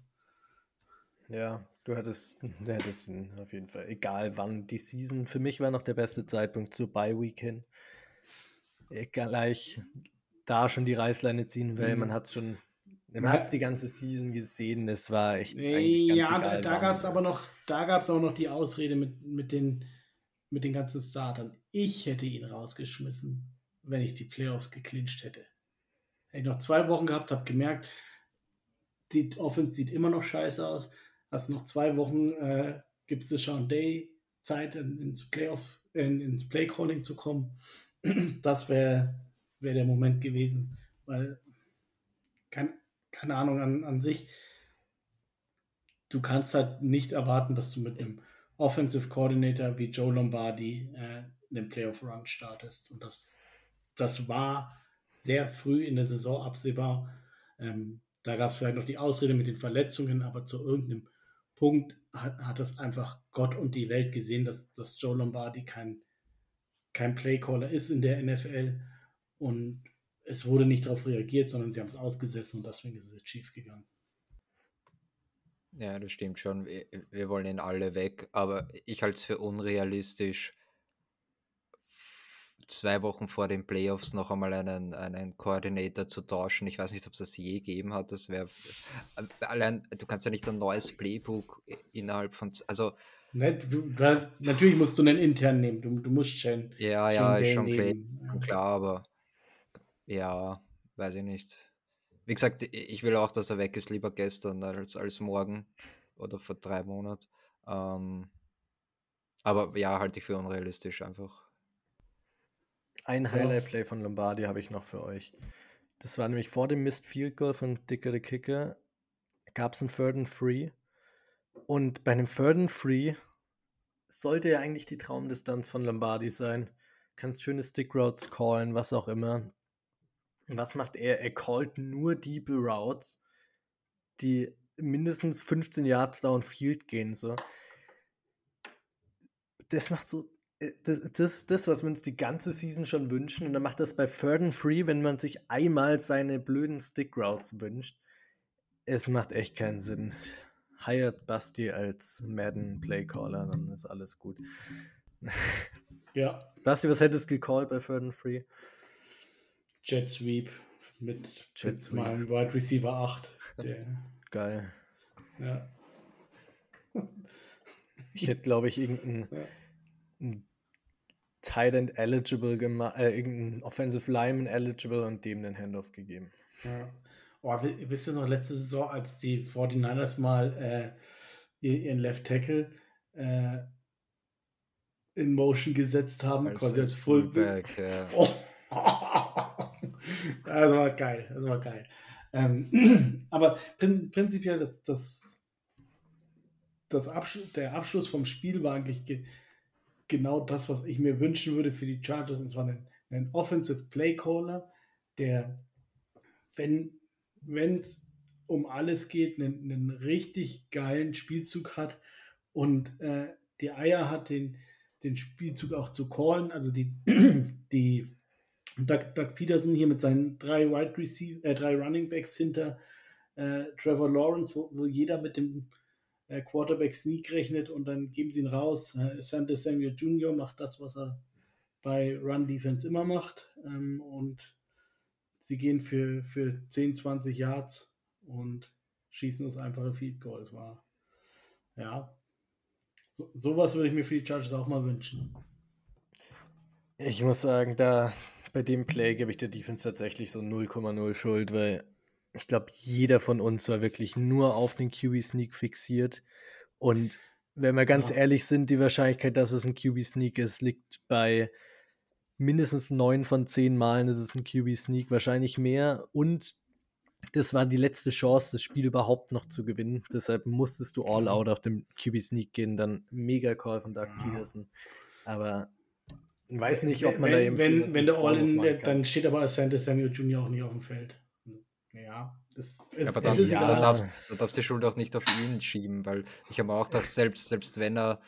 Ja, du hättest, du hättest ihn auf jeden Fall. Egal wann die Season. Für mich war noch der beste Zeitpunkt zur Bye Weekend. Gleich da schon die Reißleine ziehen, weil mhm. man hat es schon, man hat es die ganze Season gesehen. Es war echt eigentlich ganz Ja, egal, da, da gab es aber noch, da gab es auch noch die Ausrede mit, mit den mit den ganzen Startern. Ich hätte ihn rausgeschmissen, wenn ich die Playoffs geclincht hätte. Hätte ich noch zwei Wochen gehabt, habe gemerkt, die Offense sieht immer noch scheiße aus. Hast noch zwei Wochen, äh, gibst du Sean Day Zeit, ins Playoff, in, ins Playcalling zu kommen. Das wäre wär der Moment gewesen, weil kein, keine Ahnung an, an sich, du kannst halt nicht erwarten, dass du mit einem Offensive Coordinator wie Joe Lombardi äh, den Playoff Run startest. Und das, das war sehr früh in der Saison absehbar. Ähm, da gab es vielleicht noch die Ausrede mit den Verletzungen, aber zu irgendeinem Punkt hat, hat das einfach Gott und die Welt gesehen, dass, dass Joe Lombardi kein, kein Playcaller ist in der NFL. Und es wurde nicht darauf reagiert, sondern sie haben es ausgesessen und deswegen ist es schief gegangen. Ja, das stimmt schon. Wir, wir wollen ihn alle weg, aber ich halte es für unrealistisch, zwei Wochen vor den Playoffs noch einmal einen, einen Koordinator zu tauschen. Ich weiß nicht, ob es das je gegeben hat. Das wäre äh, allein, du kannst ja nicht ein neues Playbook innerhalb von, also ne, du, natürlich musst du einen intern nehmen. Du, du musst Shane. Ja, ja, ist schon klar, klar, aber ja, weiß ich nicht. Wie gesagt, ich will auch, dass er weg ist, lieber gestern als, als morgen oder vor drei Monaten. Ähm, aber ja, halte ich für unrealistisch einfach. Ein Highlight-Play von Lombardi habe ich noch für euch. Das war nämlich vor dem Missed Field Goal von Dicker the Kicker. Gab es einen Third and Free. Und bei einem Third and Free sollte ja eigentlich die Traumdistanz von Lombardi sein. Kannst schöne Stick Routes callen, was auch immer. Was macht er? Er callt nur die Routes, die mindestens 15 Yards downfield gehen. So. Das macht so. Äh, das, das, das, was wir uns die ganze Season schon wünschen. Und dann macht das bei Third and Free, wenn man sich einmal seine blöden Stick Routes wünscht. Es macht echt keinen Sinn. Hired Basti als Madden Playcaller, dann ist alles gut. Ja. Basti, was hättest du gecallt bei Third and Free? Jet Sweep mit, Jet Sweep. mit meinem Wide Receiver 8. Der, Geil. Ja. Ich hätte, glaube ich, irgendeinen ja. Tight End eligible gemacht, äh, irgendeinen Offensive Lineman eligible und dem den Handoff gegeben. Ja. Oh, wisst ihr noch, letzte Saison, als die 49ers mal äh, ihren Left Tackle äh, in Motion gesetzt haben, quasi als Fullback. Fullback ja. oh. Das war geil, das war geil. Ähm, aber prin prinzipiell, das, das, das Abschluss, der Abschluss vom Spiel war eigentlich ge genau das, was ich mir wünschen würde für die Chargers, und zwar ein, ein Offensive Play Caller, der, wenn es um alles geht, einen, einen, richtig geilen Spielzug hat und äh, die Eier hat, den, den Spielzug auch zu callen, also die, die Doug, Doug Peterson hier mit seinen drei Wide Receiver, äh, drei Running Backs hinter äh, Trevor Lawrence, wo, wo, jeder mit dem äh, Quarterback Sneak rechnet und dann geben sie ihn raus. Äh, Santa Samuel Jr. macht das, was er bei Run Defense immer macht ähm, und sie gehen für, für 10, 20 Yards und schießen das einfache Field Goal. Das war, ja, so, sowas würde ich mir für die Chargers auch mal wünschen. Ich muss sagen, da bei dem Play gebe ich der Defense tatsächlich so 0,0 Schuld, weil ich glaube, jeder von uns war wirklich nur auf den QB-Sneak fixiert. Und wenn wir ganz ja. ehrlich sind, die Wahrscheinlichkeit, dass es ein QB-Sneak ist, liegt bei mindestens neun von zehn Malen ist es ein QB-Sneak, wahrscheinlich mehr. Und das war die letzte Chance, das Spiel überhaupt noch zu gewinnen. Deshalb musstest du all out auf dem QB-Sneak gehen. Dann mega Call von Doug ja. Peterson. Aber ich weiß nicht, ob man wenn, da eben. Wenn, wenn der All-in, dann steht aber Santa Samuel Jr. auch nicht auf dem Feld. Ja, das ist, ja, aber dann, ja. da, darfst, da darfst du die Schuld auch nicht auf ihn schieben, weil ich habe auch gedacht, selbst, selbst wenn er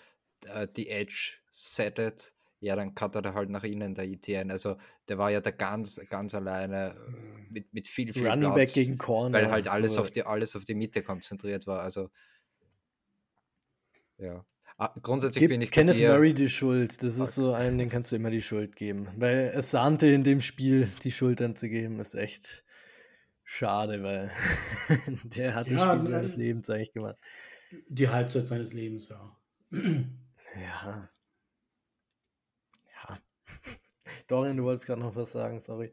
äh, die Edge settet, ja, dann cuttert er halt nach innen der ETN. Also der war ja da ganz, ganz alleine äh, mit, mit viel, viel Running Platz, Back gegen Corner. Weil halt alles, so. auf die, alles auf die Mitte konzentriert war. Also ja. Ah, grundsätzlich Gib bin ich Kenneth dir, Murray die Schuld. Das ist so einem, den kannst du immer die Schuld geben. Weil es sahnte in dem Spiel, die Schuld dann zu geben, ist echt Schade, weil der hat das Spiel seines Lebens eigentlich gemacht. Die Halbzeit seines Lebens, ja. Ja. Ja. Dorian, du wolltest gerade noch was sagen, sorry.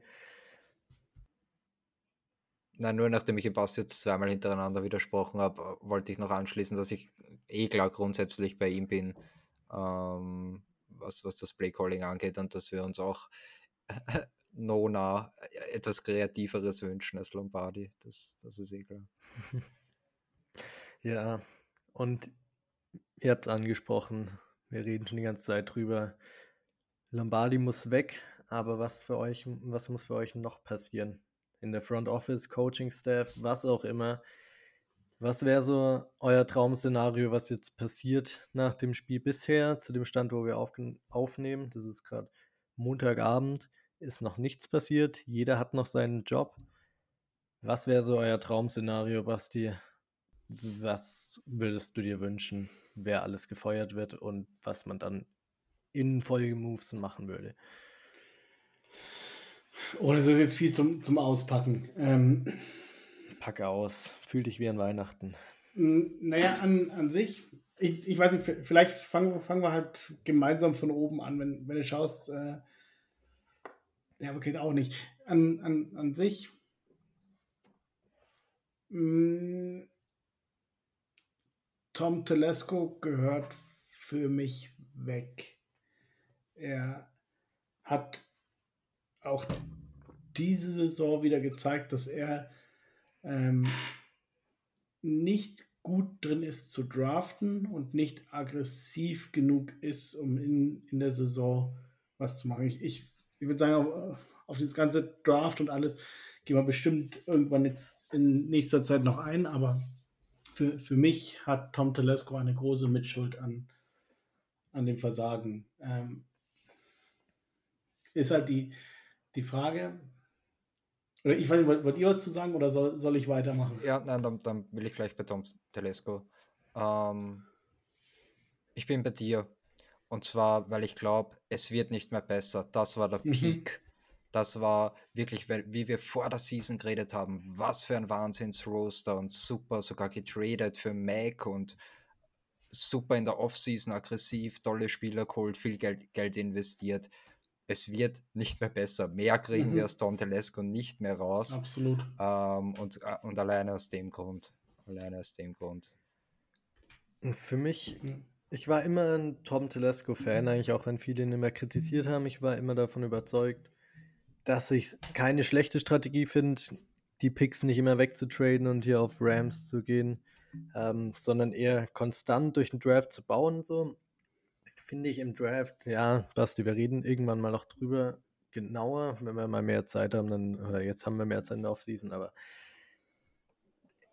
Nein, nur nachdem ich im Pass jetzt zweimal hintereinander widersprochen habe, wollte ich noch anschließen, dass ich eh klar grundsätzlich bei ihm bin, ähm, was, was das Playcalling angeht und dass wir uns auch Nona äh, etwas Kreativeres wünschen als Lombardi. Das, das ist eh klar. ja, und ihr habt es angesprochen, wir reden schon die ganze Zeit drüber. Lombardi muss weg, aber was für euch, was muss für euch noch passieren? In der Front Office, Coaching Staff, was auch immer. Was wäre so euer Traum-Szenario, was jetzt passiert nach dem Spiel bisher, zu dem Stand, wo wir aufnehmen? Das ist gerade Montagabend ist noch nichts passiert. Jeder hat noch seinen Job. Was wäre so euer Traum-Szenario, Basti? Was würdest du dir wünschen, wer alles gefeuert wird und was man dann in Folgemoves machen würde? Oh, das ist jetzt viel zum, zum Auspacken. Ähm, Packe aus. Fühl dich wie an Weihnachten. Naja, an, an sich, ich, ich weiß nicht, vielleicht fangen, fangen wir halt gemeinsam von oben an, wenn, wenn du schaust, äh, ja, aber geht auch nicht. An, an, an sich. Mh, mm, Tom Telesco gehört für mich weg. Er hat auch diese Saison wieder gezeigt, dass er ähm, nicht gut drin ist zu draften und nicht aggressiv genug ist, um in, in der Saison was zu machen. Ich, ich ich würde sagen, auf, auf dieses ganze Draft und alles gehen wir bestimmt irgendwann jetzt in nächster Zeit noch ein, aber für, für mich hat Tom Telesco eine große Mitschuld an, an dem Versagen. Ähm, ist halt die, die Frage, oder ich weiß nicht, wollt, wollt ihr was zu sagen oder soll, soll ich weitermachen? Ja, nein, dann, dann will ich gleich bei Tom Telesco. Ähm, ich bin bei dir. Und zwar, weil ich glaube, es wird nicht mehr besser. Das war der mhm. Peak. Das war wirklich, wie wir vor der Season geredet haben, was für ein Wahnsinns-Roaster und super sogar getradet für Mac und super in der Offseason aggressiv, tolle Spieler geholt, viel Geld, Geld investiert. Es wird nicht mehr besser. Mehr kriegen mhm. wir aus Tom Telesco nicht mehr raus. Absolut. Ähm, und, äh, und alleine aus dem Grund. Alleine aus dem Grund. Für mich. Ich war immer ein Tom Telesco-Fan, eigentlich auch wenn viele ihn immer kritisiert haben. Ich war immer davon überzeugt, dass ich keine schlechte Strategie finde, die Picks nicht immer wegzutraden und hier auf Rams zu gehen, ähm, sondern eher konstant durch den Draft zu bauen. So finde ich im Draft, ja, Basti, wir reden irgendwann mal noch drüber genauer, wenn wir mal mehr Zeit haben, dann, oder jetzt haben wir mehr Zeit in der Offseason, aber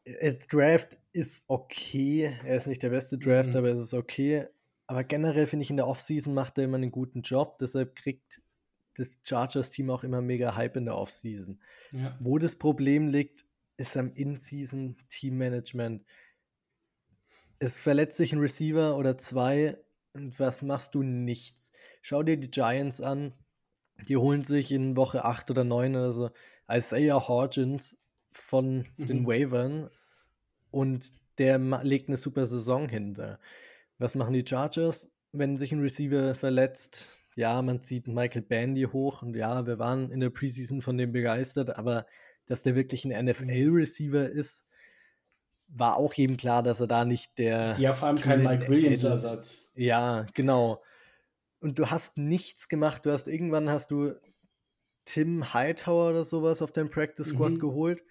äh, Draft ist okay. Er ist nicht der beste Draft, mhm. aber es ist okay. Aber generell finde ich, in der Offseason macht er immer einen guten Job. Deshalb kriegt das Chargers-Team auch immer mega Hype in der Offseason. Ja. Wo das Problem liegt, ist am In-Season-Team-Management. Es verletzt sich ein Receiver oder zwei und was machst du? Nichts. Schau dir die Giants an. Die holen sich in Woche 8 oder 9 oder so Isaiah Hodgins von mhm. den Wavern und der legt eine super Saison hinter. Was machen die Chargers, wenn sich ein Receiver verletzt? Ja, man zieht Michael Bandy hoch und ja, wir waren in der Preseason von dem begeistert, aber dass der wirklich ein mhm. NFL-Receiver ist, war auch jedem klar, dass er da nicht der. Ja, vor allem kein Mike Williams-Ersatz. Ja, genau. Und du hast nichts gemacht. Du hast irgendwann hast du Tim Hightower oder sowas auf deinem Practice Squad mhm. geholt,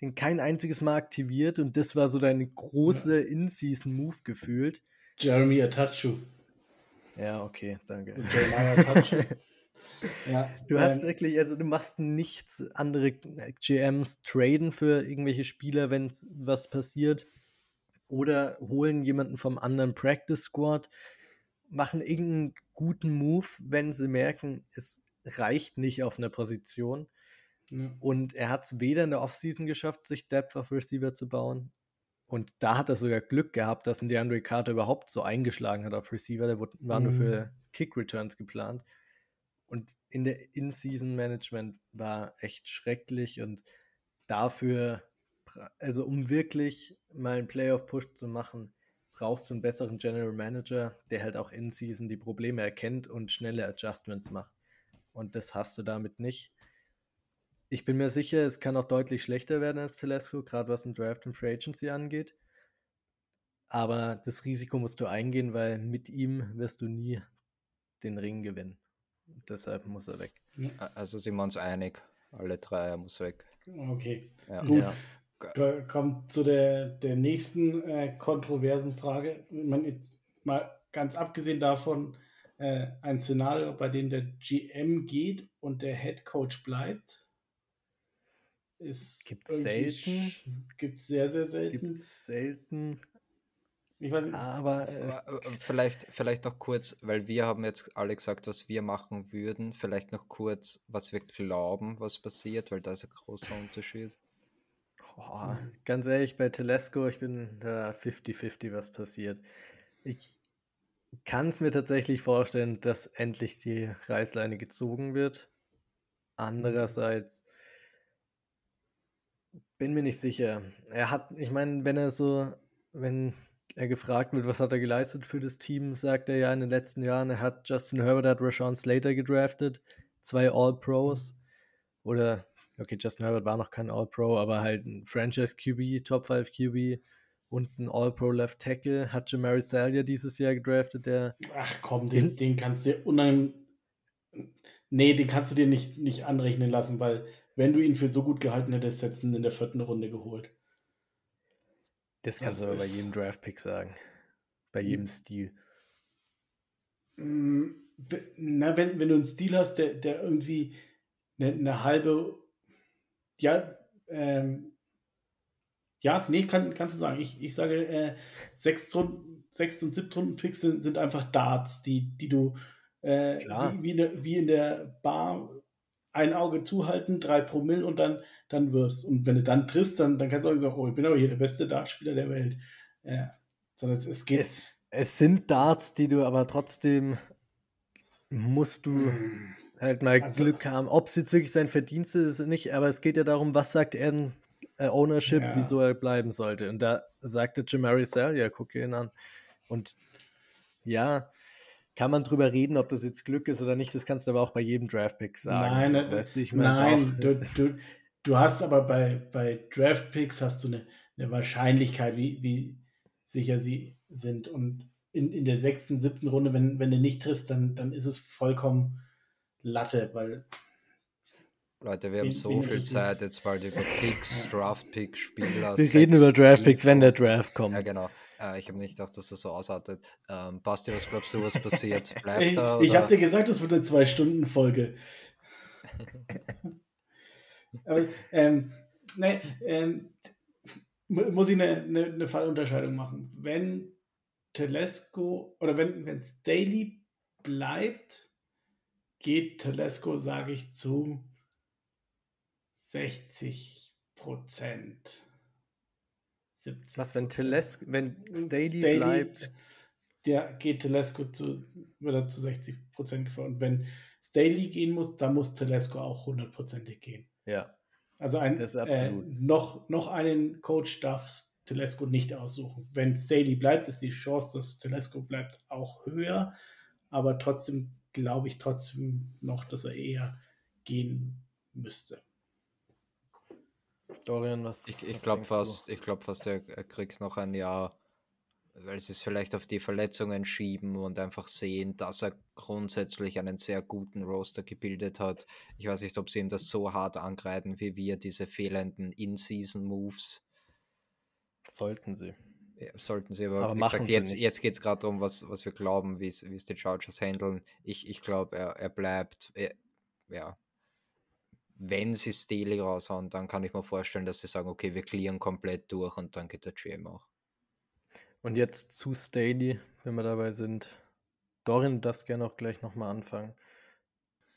den kein einziges Mal aktiviert und das war so deine große ja. In-Season-Move gefühlt. Jeremy Atachu. Ja, okay, danke. Jeremiah Atachu. Ja, du ähm, hast wirklich, also du machst nichts, andere GMs traden für irgendwelche Spieler, wenn was passiert. Oder holen jemanden vom anderen Practice Squad, machen irgendeinen guten Move, wenn sie merken, es reicht nicht auf einer Position. Ja. Und er hat es weder in der Offseason geschafft, sich Depth auf Receiver zu bauen. Und da hat er sogar Glück gehabt, dass ein DeAndre Carter überhaupt so eingeschlagen hat auf Receiver. Der war mhm. nur für Kick Returns geplant. Und in der In-Season-Management war echt schrecklich und dafür, also um wirklich mal einen Playoff-Push zu machen, brauchst du einen besseren General Manager, der halt auch in-Season die Probleme erkennt und schnelle Adjustments macht. Und das hast du damit nicht. Ich bin mir sicher, es kann auch deutlich schlechter werden als Telesco, gerade was im Draft und Free Agency angeht. Aber das Risiko musst du eingehen, weil mit ihm wirst du nie den Ring gewinnen. Deshalb muss er weg. Also sind wir uns einig, alle drei, er muss weg. Okay. Ja. Gut. Ja. Kommt zu der, der nächsten äh, kontroversen Frage. Man jetzt mal ganz abgesehen davon, äh, ein Szenario, bei dem der GM geht und der Head Coach bleibt. Gibt es selten. Gibt sehr, sehr selten. Gibt selten. Ich weiß nicht. Aber äh, äh, vielleicht, vielleicht noch kurz, weil wir haben jetzt alle gesagt, was wir machen würden. Vielleicht noch kurz, was wir glauben, was passiert, weil da ist ein großer Unterschied. Oh, ganz ehrlich, bei Telesco, ich bin da 50-50, was passiert. Ich kann es mir tatsächlich vorstellen, dass endlich die Reißleine gezogen wird. Andererseits bin mir nicht sicher. Er hat, ich meine, wenn er so, wenn er gefragt wird, was hat er geleistet für das Team, sagt er ja in den letzten Jahren, er hat Justin Herbert, hat Rashawn Slater gedraftet, zwei All-Pros oder, okay, Justin Herbert war noch kein All-Pro, aber halt ein Franchise QB, Top 5 QB und ein All-Pro Left Tackle, hat Jamari Salyer dieses Jahr gedraftet, der... Ach komm, den, den kannst du unheimlich... Nee, den kannst du dir nicht, nicht anrechnen lassen, weil wenn du ihn für so gut gehalten hättest, hättest du ihn in der vierten Runde geholt. Das kannst du aber bei jedem Draft-Pick sagen. Bei jedem Stil. Mm, na, wenn, wenn du einen Stil hast, der, der irgendwie eine, eine halbe, ja, ähm, ja, nee, kann, kannst du sagen. Ich, ich sage, äh, sechs, sechs und siebte Runden Picks sind, sind einfach Darts, die, die du äh, wie, wie in der Bar ein Auge zuhalten, drei Promille und dann, dann wirst. Und wenn du dann triffst, dann, dann kannst du auch sagen, oh, ich bin aber hier der beste Dartspieler der Welt. Ja. Sondern es, es geht. Es, es, sind Darts, die du aber trotzdem musst du mm. halt mal also, Glück haben. Ob es jetzt wirklich sein Verdienst ist, nicht, aber es geht ja darum, was sagt er in äh, Ownership, ja. wieso er bleiben sollte. Und da sagte Jamari Sell, ja, guck ihn an. Und ja, kann man drüber reden, ob das jetzt Glück ist oder nicht. Das kannst du aber auch bei jedem Draftpick sagen. Nein, weißt du, ich mein, nein du, du, du, hast aber bei, bei Draftpicks hast du eine, eine Wahrscheinlichkeit, wie, wie sicher sie sind. Und in, in der sechsten, siebten Runde, wenn, wenn du nicht triffst, dann, dann ist es vollkommen Latte, weil Leute, wir haben so viel Zeit jetzt bald über Picks, Draft-Picks, Spieler. Wir reden über Draft-Picks, wenn der Draft kommt. Ja, genau. Äh, ich habe nicht gedacht, dass das so ausartet. Ähm, Basti, was glaubst du, was passiert? Bleibt ich? Ich habe dir gesagt, das wird eine Zwei-Stunden-Folge. Aber, ähm, ne, ähm, muss ich eine, eine, eine, Fallunterscheidung machen. Wenn Telesco oder wenn es Staley bleibt, geht Telesco, sage ich, zu 60 Prozent. 70 Was, wenn Telesco, wenn Staley, Staley, bleibt? Der geht Telesco zu, wird er zu 60 Prozent gefahren. Und wenn Staley gehen muss, dann muss Telesco auch hundertprozentig gehen. Ja. Also ein, äh, noch, noch einen Coach darf, Telesco nicht aussuchen. Wenn Staley bleibt, ist die Chance, dass Telesco bleibt, auch höher. Aber trotzdem glaube ich trotzdem noch, dass er eher gehen müsste. Dorian, was? Ich, ich glaube fast, ich glaube fast, er, er kriegt noch ein Jahr, weil sie es vielleicht auf die Verletzungen schieben und einfach sehen, dass er grundsätzlich einen sehr guten Roster gebildet hat. Ich weiß nicht, ob sie ihm das so hart angreifen wie wir, diese fehlenden In-Season-Moves. Sollten sie. Ja, sollten sie, aber, aber machen gesagt, jetzt, jetzt geht es gerade darum, was, was wir glauben, wie es die Chargers handeln. Ich, ich glaube, er, er bleibt, er, ja, wenn sie Staley raushauen, dann kann ich mir vorstellen, dass sie sagen, okay, wir clearen komplett durch und dann geht der GM auch. Und jetzt zu Staley, wenn wir dabei sind. Dorin, du darfst gerne auch gleich nochmal anfangen.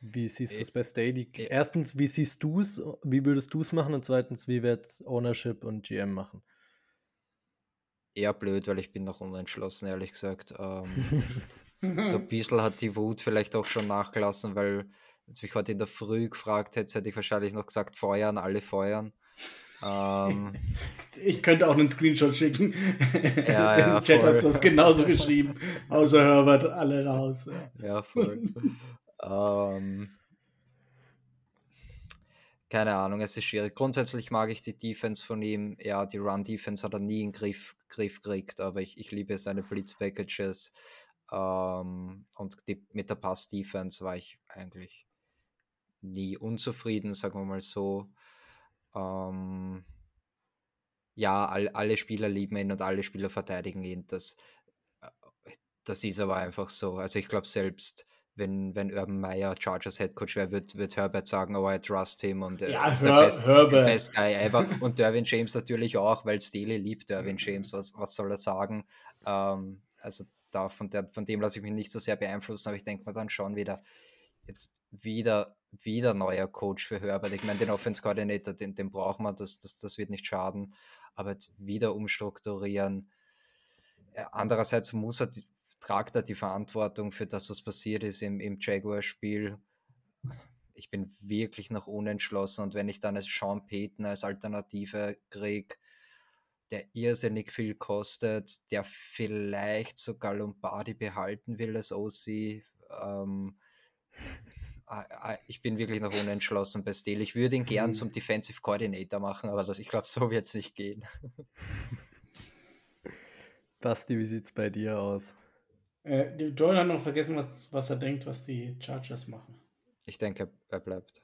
Wie siehst du es bei Staley? Erstens, wie siehst du es? Wie würdest du es machen? Und zweitens, wie wird es Ownership und GM machen? Eher blöd, weil ich bin noch unentschlossen, ehrlich gesagt. Ähm, so ein bisschen hat die Wut vielleicht auch schon nachgelassen, weil wenn du mich heute in der Früh gefragt hättest, hätte ich wahrscheinlich noch gesagt, feuern, alle feuern. Ähm, ich könnte auch einen Screenshot schicken. Ja, ja, Im Chat voll. hast du das genauso geschrieben. Außer Herbert, alle raus. Ja, voll. ähm, keine Ahnung, es ist schwierig. Grundsätzlich mag ich die Defense von ihm. Ja, die Run-Defense hat er nie in den Griff, Griff gekriegt, aber ich, ich liebe seine Blitz-Packages. Ähm, und die, mit der Pass-Defense war ich eigentlich nie unzufrieden, sagen wir mal so. Ähm, ja, all, alle Spieler lieben ihn und alle Spieler verteidigen ihn. Das, äh, das ist aber einfach so. Also ich glaube selbst, wenn, wenn Urban Meyer Chargers Head Coach wäre, wird, wird Herbert sagen, oh, I trust him und er ja, ist der best, best, guy ever. und Derwin James natürlich auch, weil Staley liebt Derwin James. Was, was soll er sagen? Ähm, also da, von, der, von dem lasse ich mich nicht so sehr beeinflussen, aber ich denke mir dann schon wieder, jetzt wieder, wieder neuer Coach für Herbert. Ich meine, den Offense Coordinator, den, den brauchen wir, das, das, das wird nicht schaden, aber jetzt wieder umstrukturieren. Andererseits muss er, tragt er die Verantwortung für das, was passiert ist im, im Jaguar-Spiel. Ich bin wirklich noch unentschlossen und wenn ich dann als Sean Payton als Alternative kriege, der irrsinnig viel kostet, der vielleicht sogar Lombardi behalten will als OC. Ähm, ich bin wirklich noch unentschlossen bei Steele. Ich würde ihn gern zum Defensive Coordinator machen, aber das, ich glaube, so wird es nicht gehen. Basti, wie sieht es bei dir aus? Äh, Joel hat noch vergessen, was, was er denkt, was die Chargers machen. Ich denke, er bleibt.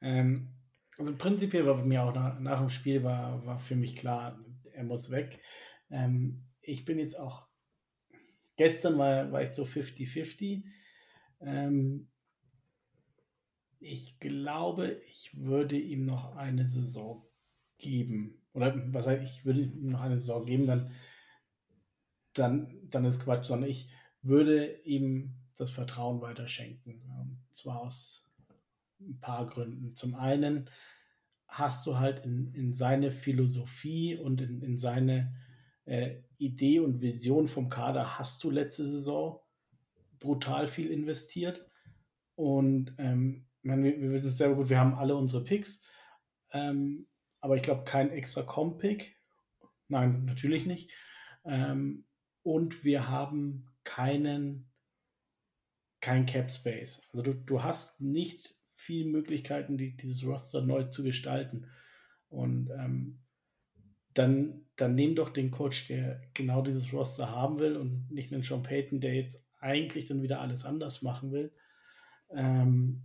Ähm, also prinzipiell war bei mir auch nach, nach dem Spiel war, war für mich klar, er muss weg. Ähm, ich bin jetzt auch, gestern war, war ich so 50-50. Ähm, ich glaube, ich würde ihm noch eine Saison geben. Oder was heißt, ich würde ihm noch eine Saison geben, dann, dann, dann ist Quatsch, sondern ich würde ihm das Vertrauen weiterschenken. Und zwar aus ein paar Gründen. Zum einen hast du halt in, in seine Philosophie und in, in seine äh, Idee und Vision vom Kader hast du letzte Saison brutal viel investiert. Und ähm, wir, wir wissen es sehr gut, wir haben alle unsere Picks. Ähm, aber ich glaube, kein extra Com-Pick. Nein, natürlich nicht. Ähm, und wir haben keinen kein Cap Space. Also du, du hast nicht viele Möglichkeiten, die, dieses Roster neu zu gestalten. Und ähm, dann, dann nimm doch den Coach, der genau dieses Roster haben will und nicht einen Sean Payton, der jetzt eigentlich dann wieder alles anders machen will. Ähm,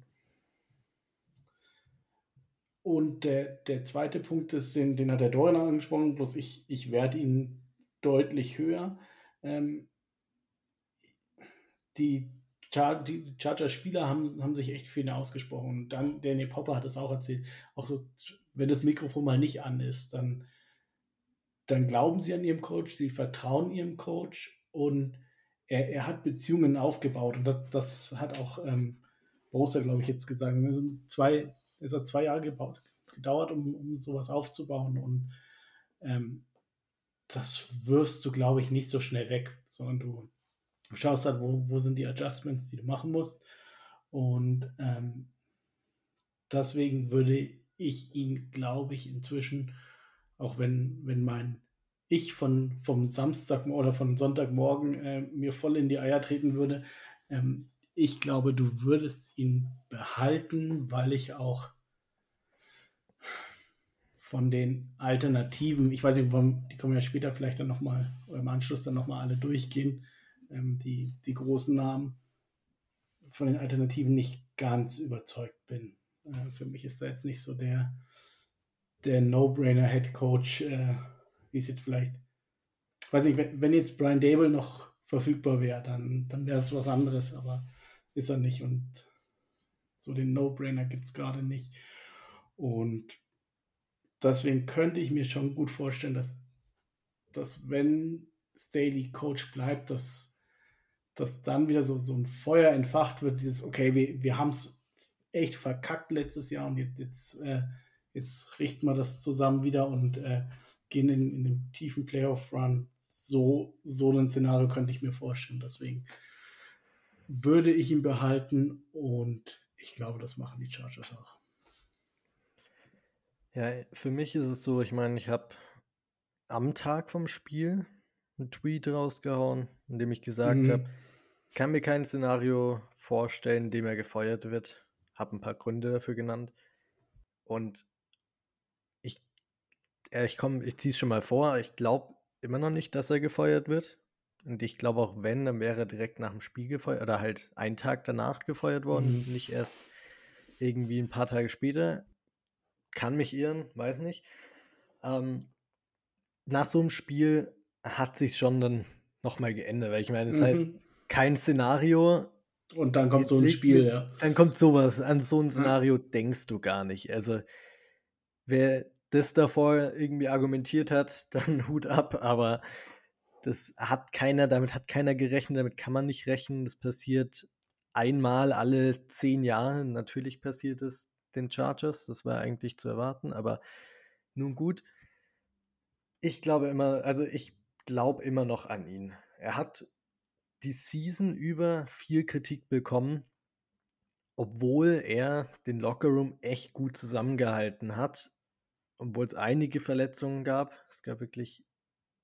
und der, der zweite Punkt ist, den, den hat der Dorian angesprochen, bloß ich, ich werde ihn deutlich höher. Ähm, die, die Charger-Spieler haben, haben sich echt viel ausgesprochen. Und dann, Danny Popper hat es auch erzählt, auch so, wenn das Mikrofon mal nicht an ist, dann, dann glauben sie an ihrem Coach, sie vertrauen ihrem Coach und er, er hat Beziehungen aufgebaut. Und das, das hat auch ähm, Borussia, glaube ich, jetzt gesagt. Also zwei, es hat zwei Jahre gebaut, gedauert, um, um sowas aufzubauen. Und ähm, das wirst du, glaube ich, nicht so schnell weg, sondern du Du schaust halt, wo, wo sind die Adjustments, die du machen musst. Und ähm, deswegen würde ich ihn, glaube ich, inzwischen auch wenn, wenn mein Ich von, vom Samstag oder von Sonntagmorgen äh, mir voll in die Eier treten würde. Ähm, ich glaube, du würdest ihn behalten, weil ich auch von den Alternativen, ich weiß nicht, die kommen ja später vielleicht dann nochmal, oder im Anschluss dann nochmal alle durchgehen, ähm, die, die großen Namen, von den Alternativen nicht ganz überzeugt bin. Äh, für mich ist da jetzt nicht so der, der No-Brainer-Head Coach, äh, wie es jetzt vielleicht, weiß nicht, wenn, wenn jetzt Brian Dable noch verfügbar wäre, dann, dann wäre es was anderes, aber ist er nicht und so den No-Brainer gibt es gerade nicht. Und deswegen könnte ich mir schon gut vorstellen, dass, dass wenn Staley Coach bleibt, dass, dass dann wieder so, so ein Feuer entfacht wird, dieses, okay, wir, wir haben es echt verkackt letztes Jahr und jetzt, jetzt, äh, jetzt richten wir das zusammen wieder und äh, gehen in, in den tiefen Playoff-Run. So, so ein Szenario könnte ich mir vorstellen. Deswegen würde ich ihn behalten und ich glaube, das machen die Chargers auch. Ja, für mich ist es so, ich meine, ich habe am Tag vom Spiel einen Tweet rausgehauen, in dem ich gesagt mhm. habe, kann mir kein Szenario vorstellen, in dem er gefeuert wird. Habe ein paar Gründe dafür genannt. Und ja, ich komme, ich ziehe es schon mal vor, ich glaube immer noch nicht, dass er gefeuert wird. Und ich glaube auch, wenn, dann wäre er direkt nach dem Spiel gefeuert oder halt einen Tag danach gefeuert worden, mhm. nicht erst irgendwie ein paar Tage später kann mich irren, weiß nicht. Ähm, nach so einem Spiel hat sich schon dann nochmal geändert, weil ich meine, das mhm. heißt, kein Szenario. Und dann kommt so ein Spiel, ja. Dann kommt sowas. An so ein Szenario ja. denkst du gar nicht. Also, wer das davor irgendwie argumentiert hat, dann Hut ab, aber das hat keiner, damit hat keiner gerechnet, damit kann man nicht rechnen. Das passiert einmal alle zehn Jahre. Natürlich passiert es den Chargers. Das war eigentlich zu erwarten, aber nun gut. Ich glaube immer, also ich glaube immer noch an ihn. Er hat die Season über viel Kritik bekommen, obwohl er den Lockerroom echt gut zusammengehalten hat, obwohl es einige Verletzungen gab. Es gab wirklich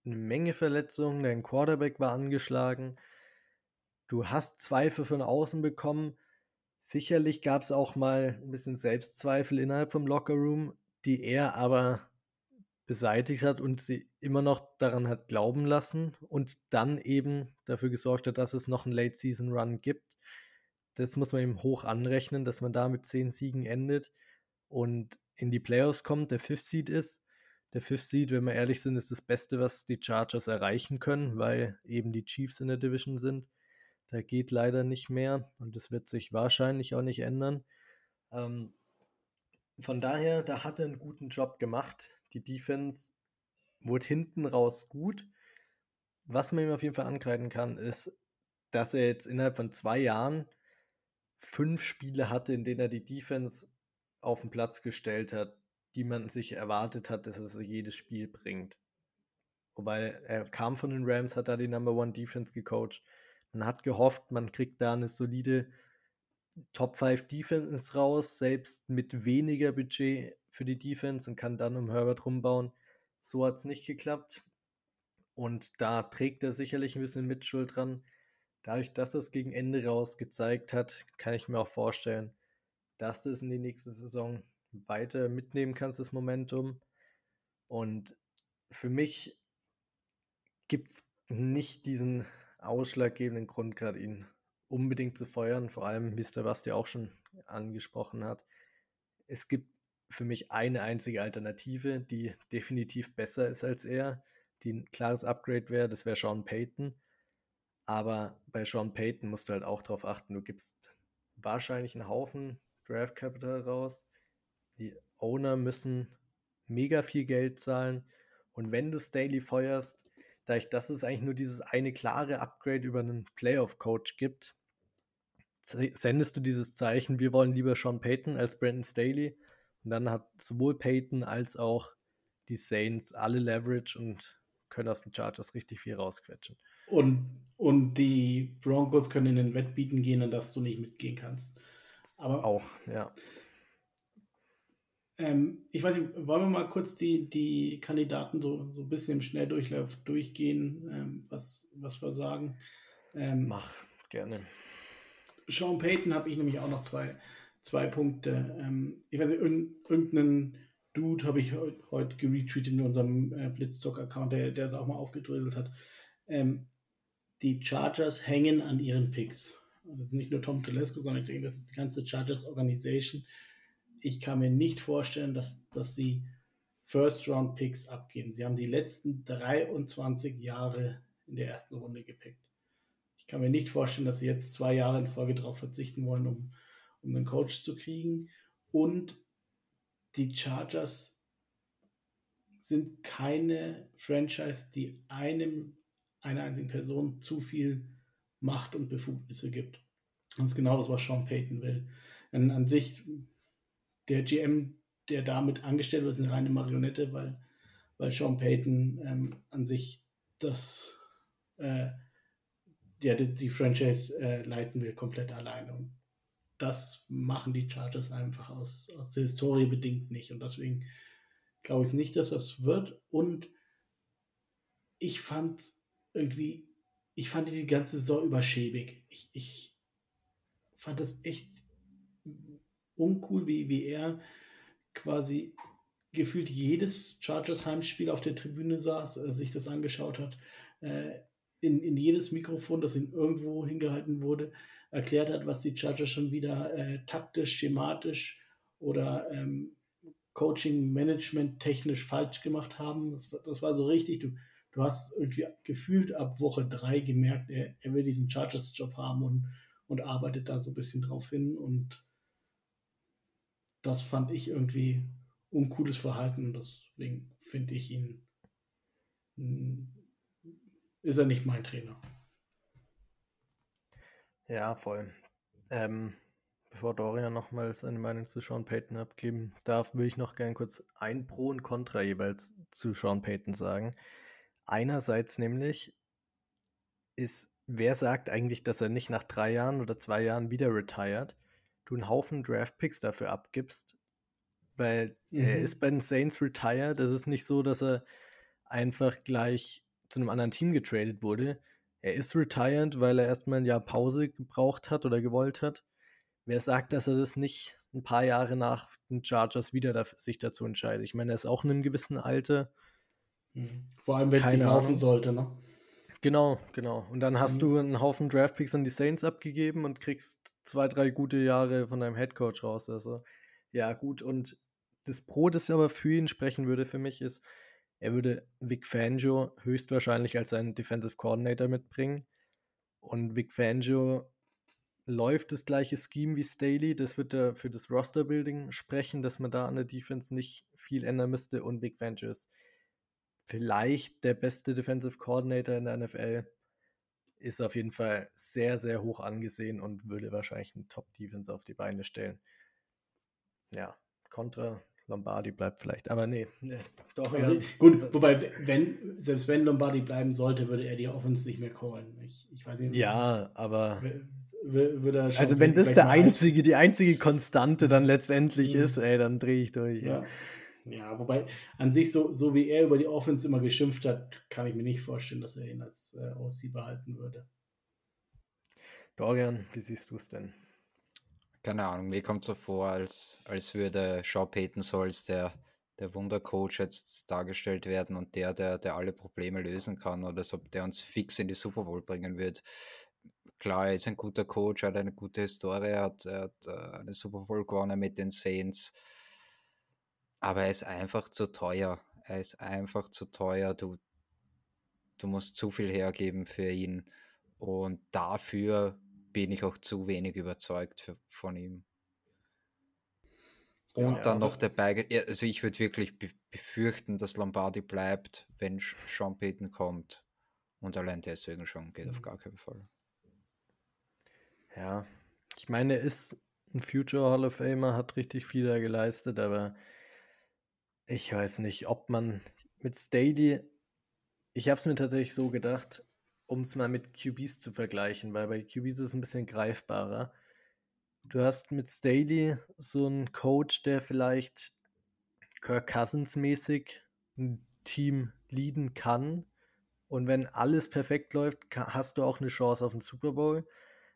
eine Menge Verletzungen. Dein Quarterback war angeschlagen. Du hast Zweifel von außen bekommen. Sicherlich gab es auch mal ein bisschen Selbstzweifel innerhalb vom Lockerroom, die er aber beseitigt hat und sie immer noch daran hat glauben lassen und dann eben dafür gesorgt hat, dass es noch einen Late-Season-Run gibt. Das muss man ihm hoch anrechnen, dass man da mit zehn Siegen endet und in die Playoffs kommt, der Fifth Seed ist. Der Fifth Seed, wenn wir ehrlich sind, ist das Beste, was die Chargers erreichen können, weil eben die Chiefs in der Division sind. Da geht leider nicht mehr und das wird sich wahrscheinlich auch nicht ändern. Ähm, von daher, da hat er einen guten Job gemacht. Die Defense wurde hinten raus gut. Was man ihm auf jeden Fall ankreiden kann, ist, dass er jetzt innerhalb von zwei Jahren fünf Spiele hatte, in denen er die Defense auf den Platz gestellt hat, die man sich erwartet hat, dass er jedes Spiel bringt. Wobei er kam von den Rams, hat da die Number One Defense gecoacht. Man hat gehofft, man kriegt da eine solide Top 5 Defense raus, selbst mit weniger Budget für die Defense und kann dann um Herbert rumbauen. So hat es nicht geklappt. Und da trägt er sicherlich ein bisschen Mitschuld dran. Dadurch, dass er es gegen Ende raus gezeigt hat, kann ich mir auch vorstellen, dass du es in die nächste Saison weiter mitnehmen kannst, das Momentum. Und für mich gibt es nicht diesen ausschlaggebenden Grund, gerade ihn unbedingt zu feuern, vor allem, wie es der Basti auch schon angesprochen hat. Es gibt für mich eine einzige Alternative, die definitiv besser ist als er, die ein klares Upgrade wäre, das wäre Sean Payton. Aber bei Sean Payton musst du halt auch darauf achten, du gibst wahrscheinlich einen Haufen Draft Capital raus. Die Owner müssen mega viel Geld zahlen. Und wenn du Staley feuerst, dadurch, dass es eigentlich nur dieses eine klare Upgrade über einen Playoff-Coach gibt, sendest du dieses Zeichen, wir wollen lieber Sean Payton als Brandon Staley. Und dann hat sowohl Payton als auch die Saints alle Leverage und können aus den Chargers richtig viel rausquetschen. Und, und die Broncos können in den Wettbieten gehen, an das du nicht mitgehen kannst. Aber auch, ja. Ähm, ich weiß nicht, wollen wir mal kurz die, die Kandidaten so, so ein bisschen im Schnelldurchlauf durchgehen, ähm, was, was wir sagen? Ähm, Mach, gerne. Sean Payton habe ich nämlich auch noch zwei, zwei Punkte. Ähm, ich weiß nicht, irgendeinen Dude habe ich heute, heute geretweetet in unserem äh, Blitzzock-Account, der, der es auch mal aufgedröselt hat. Ähm, die Chargers hängen an ihren Picks. Das ist nicht nur Tom Telesco, sondern ich denke, das ist die ganze Chargers Organisation ich kann mir nicht vorstellen, dass, dass sie First-Round-Picks abgeben. Sie haben die letzten 23 Jahre in der ersten Runde gepickt. Ich kann mir nicht vorstellen, dass sie jetzt zwei Jahre in Folge darauf verzichten wollen, um, um einen Coach zu kriegen. Und die Chargers sind keine Franchise, die einem, einer einzigen Person zu viel Macht und Befugnisse gibt. Das ist genau das, was Sean Payton will. An, an sich der GM, der damit angestellt wird, ist eine reine Marionette, weil, weil Sean Payton ähm, an sich das, äh, die, die Franchise äh, leiten will, komplett alleine. Und das machen die Chargers einfach aus, aus der Historie bedingt nicht. Und deswegen glaube ich nicht, dass das wird. Und ich fand irgendwie, ich fand die ganze Saison überschäbig. Ich, ich fand das echt uncool, wie, wie er quasi gefühlt jedes Chargers Heimspiel auf der Tribüne saß, äh, sich das angeschaut hat, äh, in, in jedes Mikrofon, das ihm irgendwo hingehalten wurde, erklärt hat, was die Chargers schon wieder äh, taktisch, schematisch oder ähm, Coaching, Management technisch falsch gemacht haben. Das, das war so richtig. Du, du hast irgendwie gefühlt ab Woche drei gemerkt, er, er will diesen Chargers-Job haben und, und arbeitet da so ein bisschen drauf hin. Und das fand ich irgendwie uncooles Verhalten. Deswegen finde ich ihn, ist er nicht mein Trainer. Ja, voll. Ähm, bevor Dorian nochmal seine Meinung zu Sean Payton abgeben darf, will ich noch gerne kurz ein Pro und Contra jeweils zu Sean Payton sagen. Einerseits nämlich ist, wer sagt eigentlich, dass er nicht nach drei Jahren oder zwei Jahren wieder retired? du einen Haufen Draftpicks dafür abgibst, weil mhm. er ist bei den Saints retired. Es ist nicht so, dass er einfach gleich zu einem anderen Team getradet wurde. Er ist retired, weil er erstmal ein Jahr Pause gebraucht hat oder gewollt hat. Wer sagt, dass er das nicht ein paar Jahre nach den Chargers wieder sich dazu entscheidet? Ich meine, er ist auch in einem gewissen Alter. Mhm. Vor allem, wenn es nicht laufen sollte, ne? Genau, genau. Und dann hast mhm. du einen Haufen Draftpicks an die Saints abgegeben und kriegst zwei, drei gute Jahre von deinem Headcoach raus. Also, ja, gut. Und das Pro, das aber für ihn sprechen würde, für mich ist, er würde Vic Fangio höchstwahrscheinlich als seinen Defensive Coordinator mitbringen. Und Vic Fangio läuft das gleiche Scheme wie Staley. Das wird er für das Roster-Building sprechen, dass man da an der Defense nicht viel ändern müsste. Und Vic Fangio ist vielleicht der beste Defensive Coordinator in der NFL. Ist auf jeden Fall sehr, sehr hoch angesehen und würde wahrscheinlich einen Top-Defense auf die Beine stellen. Ja, Contra Lombardi bleibt vielleicht, aber nee. nee doch, ja. Gut, wobei, wenn, selbst wenn Lombardi bleiben sollte, würde er die Offense nicht mehr callen. Ich, ich weiß nicht. Ja, aber. Würde also, wenn das der einzige, die einzige Konstante dann letztendlich mhm. ist, ey, dann drehe ich durch. Ja. Ja. Wobei an sich, so, so wie er über die Offense immer geschimpft hat, kann ich mir nicht vorstellen, dass er ihn als äh, OC behalten würde. Dorian, wie siehst du es denn? Keine Ahnung, mir kommt so vor, als, als würde Shaw Payton so als der, der Wundercoach jetzt dargestellt werden und der, der, der alle Probleme lösen kann oder als ob der uns fix in die Super Bowl bringen wird. Klar, er ist ein guter Coach, hat eine gute Historie, hat, er hat äh, eine Super Bowl gewonnen mit den Saints aber er ist einfach zu teuer. Er ist einfach zu teuer. Du, du musst zu viel hergeben für ihn. Und dafür bin ich auch zu wenig überzeugt für, von ihm. Und ja, dann noch also dabei, also ich würde wirklich befürchten, dass Lombardi bleibt, wenn Sean Payton kommt. Und allein deswegen schon geht auf mhm. gar keinen Fall. Ja, ich meine, er ist ein Future Hall of Famer, hat richtig viel da geleistet, aber ich weiß nicht, ob man mit Staley, ich habe es mir tatsächlich so gedacht, um es mal mit QBs zu vergleichen, weil bei QBs ist es ein bisschen greifbarer. Du hast mit Staley so einen Coach, der vielleicht Kirk Cousins mäßig ein Team leaden kann. Und wenn alles perfekt läuft, hast du auch eine Chance auf den Super Bowl.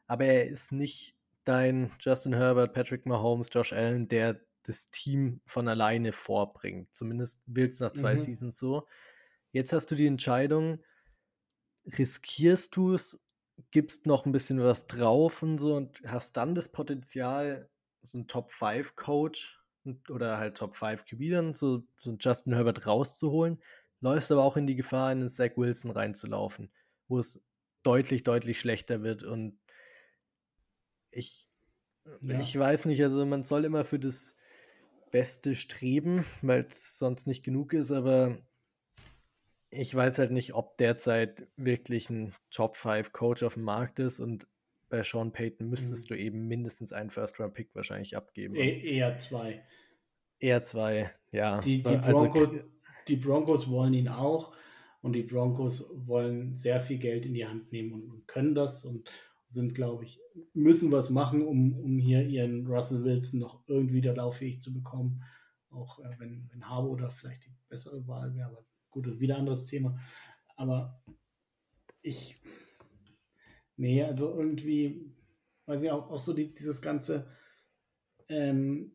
Aber er ist nicht dein Justin Herbert, Patrick Mahomes, Josh Allen, der das Team von alleine vorbringt. Zumindest wirkt es nach zwei mhm. Seasons so. Jetzt hast du die Entscheidung, riskierst du es, gibst noch ein bisschen was drauf und so und hast dann das Potenzial, so einen Top 5 Coach oder halt Top 5 QB so, so einen Justin Herbert rauszuholen, läufst aber auch in die Gefahr, in den Zach Wilson reinzulaufen, wo es deutlich, deutlich schlechter wird und ich, ja. ich weiß nicht, also man soll immer für das Beste streben, weil es sonst nicht genug ist, aber ich weiß halt nicht, ob derzeit wirklich ein Top 5 Coach auf dem Markt ist und bei Sean Payton müsstest mhm. du eben mindestens einen First-Round-Pick wahrscheinlich abgeben. E eher zwei. Eher zwei, ja. Die, die, also, Broncos, die, Broncos, wollen ihn auch und die Broncos wollen sehr viel Geld in die Hand nehmen und, und können das und sind, glaube ich, müssen was machen, um, um hier ihren Russell Wilson noch irgendwie wieder lauffähig zu bekommen. Auch äh, wenn, wenn Harbo oder vielleicht die bessere Wahl wäre, aber gut, wieder anderes Thema. Aber ich, nee, also irgendwie, weiß ich auch, auch so die, dieses ganze ähm,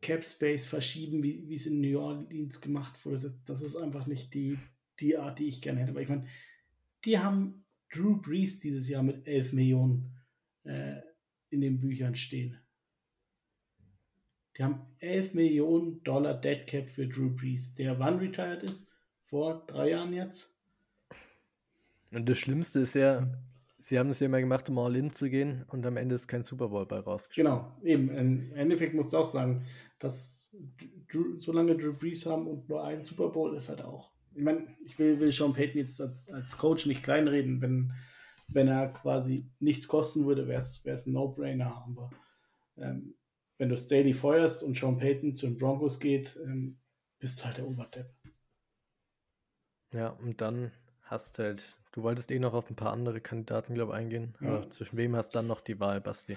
Cap Space verschieben, wie es in New Orleans gemacht wurde, das ist einfach nicht die, die Art, die ich gerne hätte. Weil ich meine, die haben Drew Brees dieses Jahr mit 11 Millionen äh, in den Büchern stehen. Die haben 11 Millionen Dollar Dead Cap für Drew Brees, der wann retired ist? Vor drei Jahren jetzt. Und das Schlimmste ist ja, sie haben es ja immer gemacht, um All-In zu gehen und am Ende ist kein Super Bowl bei rausgekommen. Genau, eben. Im Endeffekt musst du auch sagen, dass solange Drew Brees haben und nur ein Super Bowl ist halt auch ich meine, ich will, will Sean Payton jetzt als Coach nicht kleinreden, wenn, wenn er quasi nichts kosten würde, wäre es ein No-Brainer. Aber ähm, wenn du Staley feuerst und Sean Payton zu den Broncos geht, ähm, bist du halt der Oberdepp. Ja, und dann hast halt, du wolltest eh noch auf ein paar andere Kandidaten, glaube ich, eingehen. Ja. Aber zwischen wem hast du dann noch die Wahl, Basti?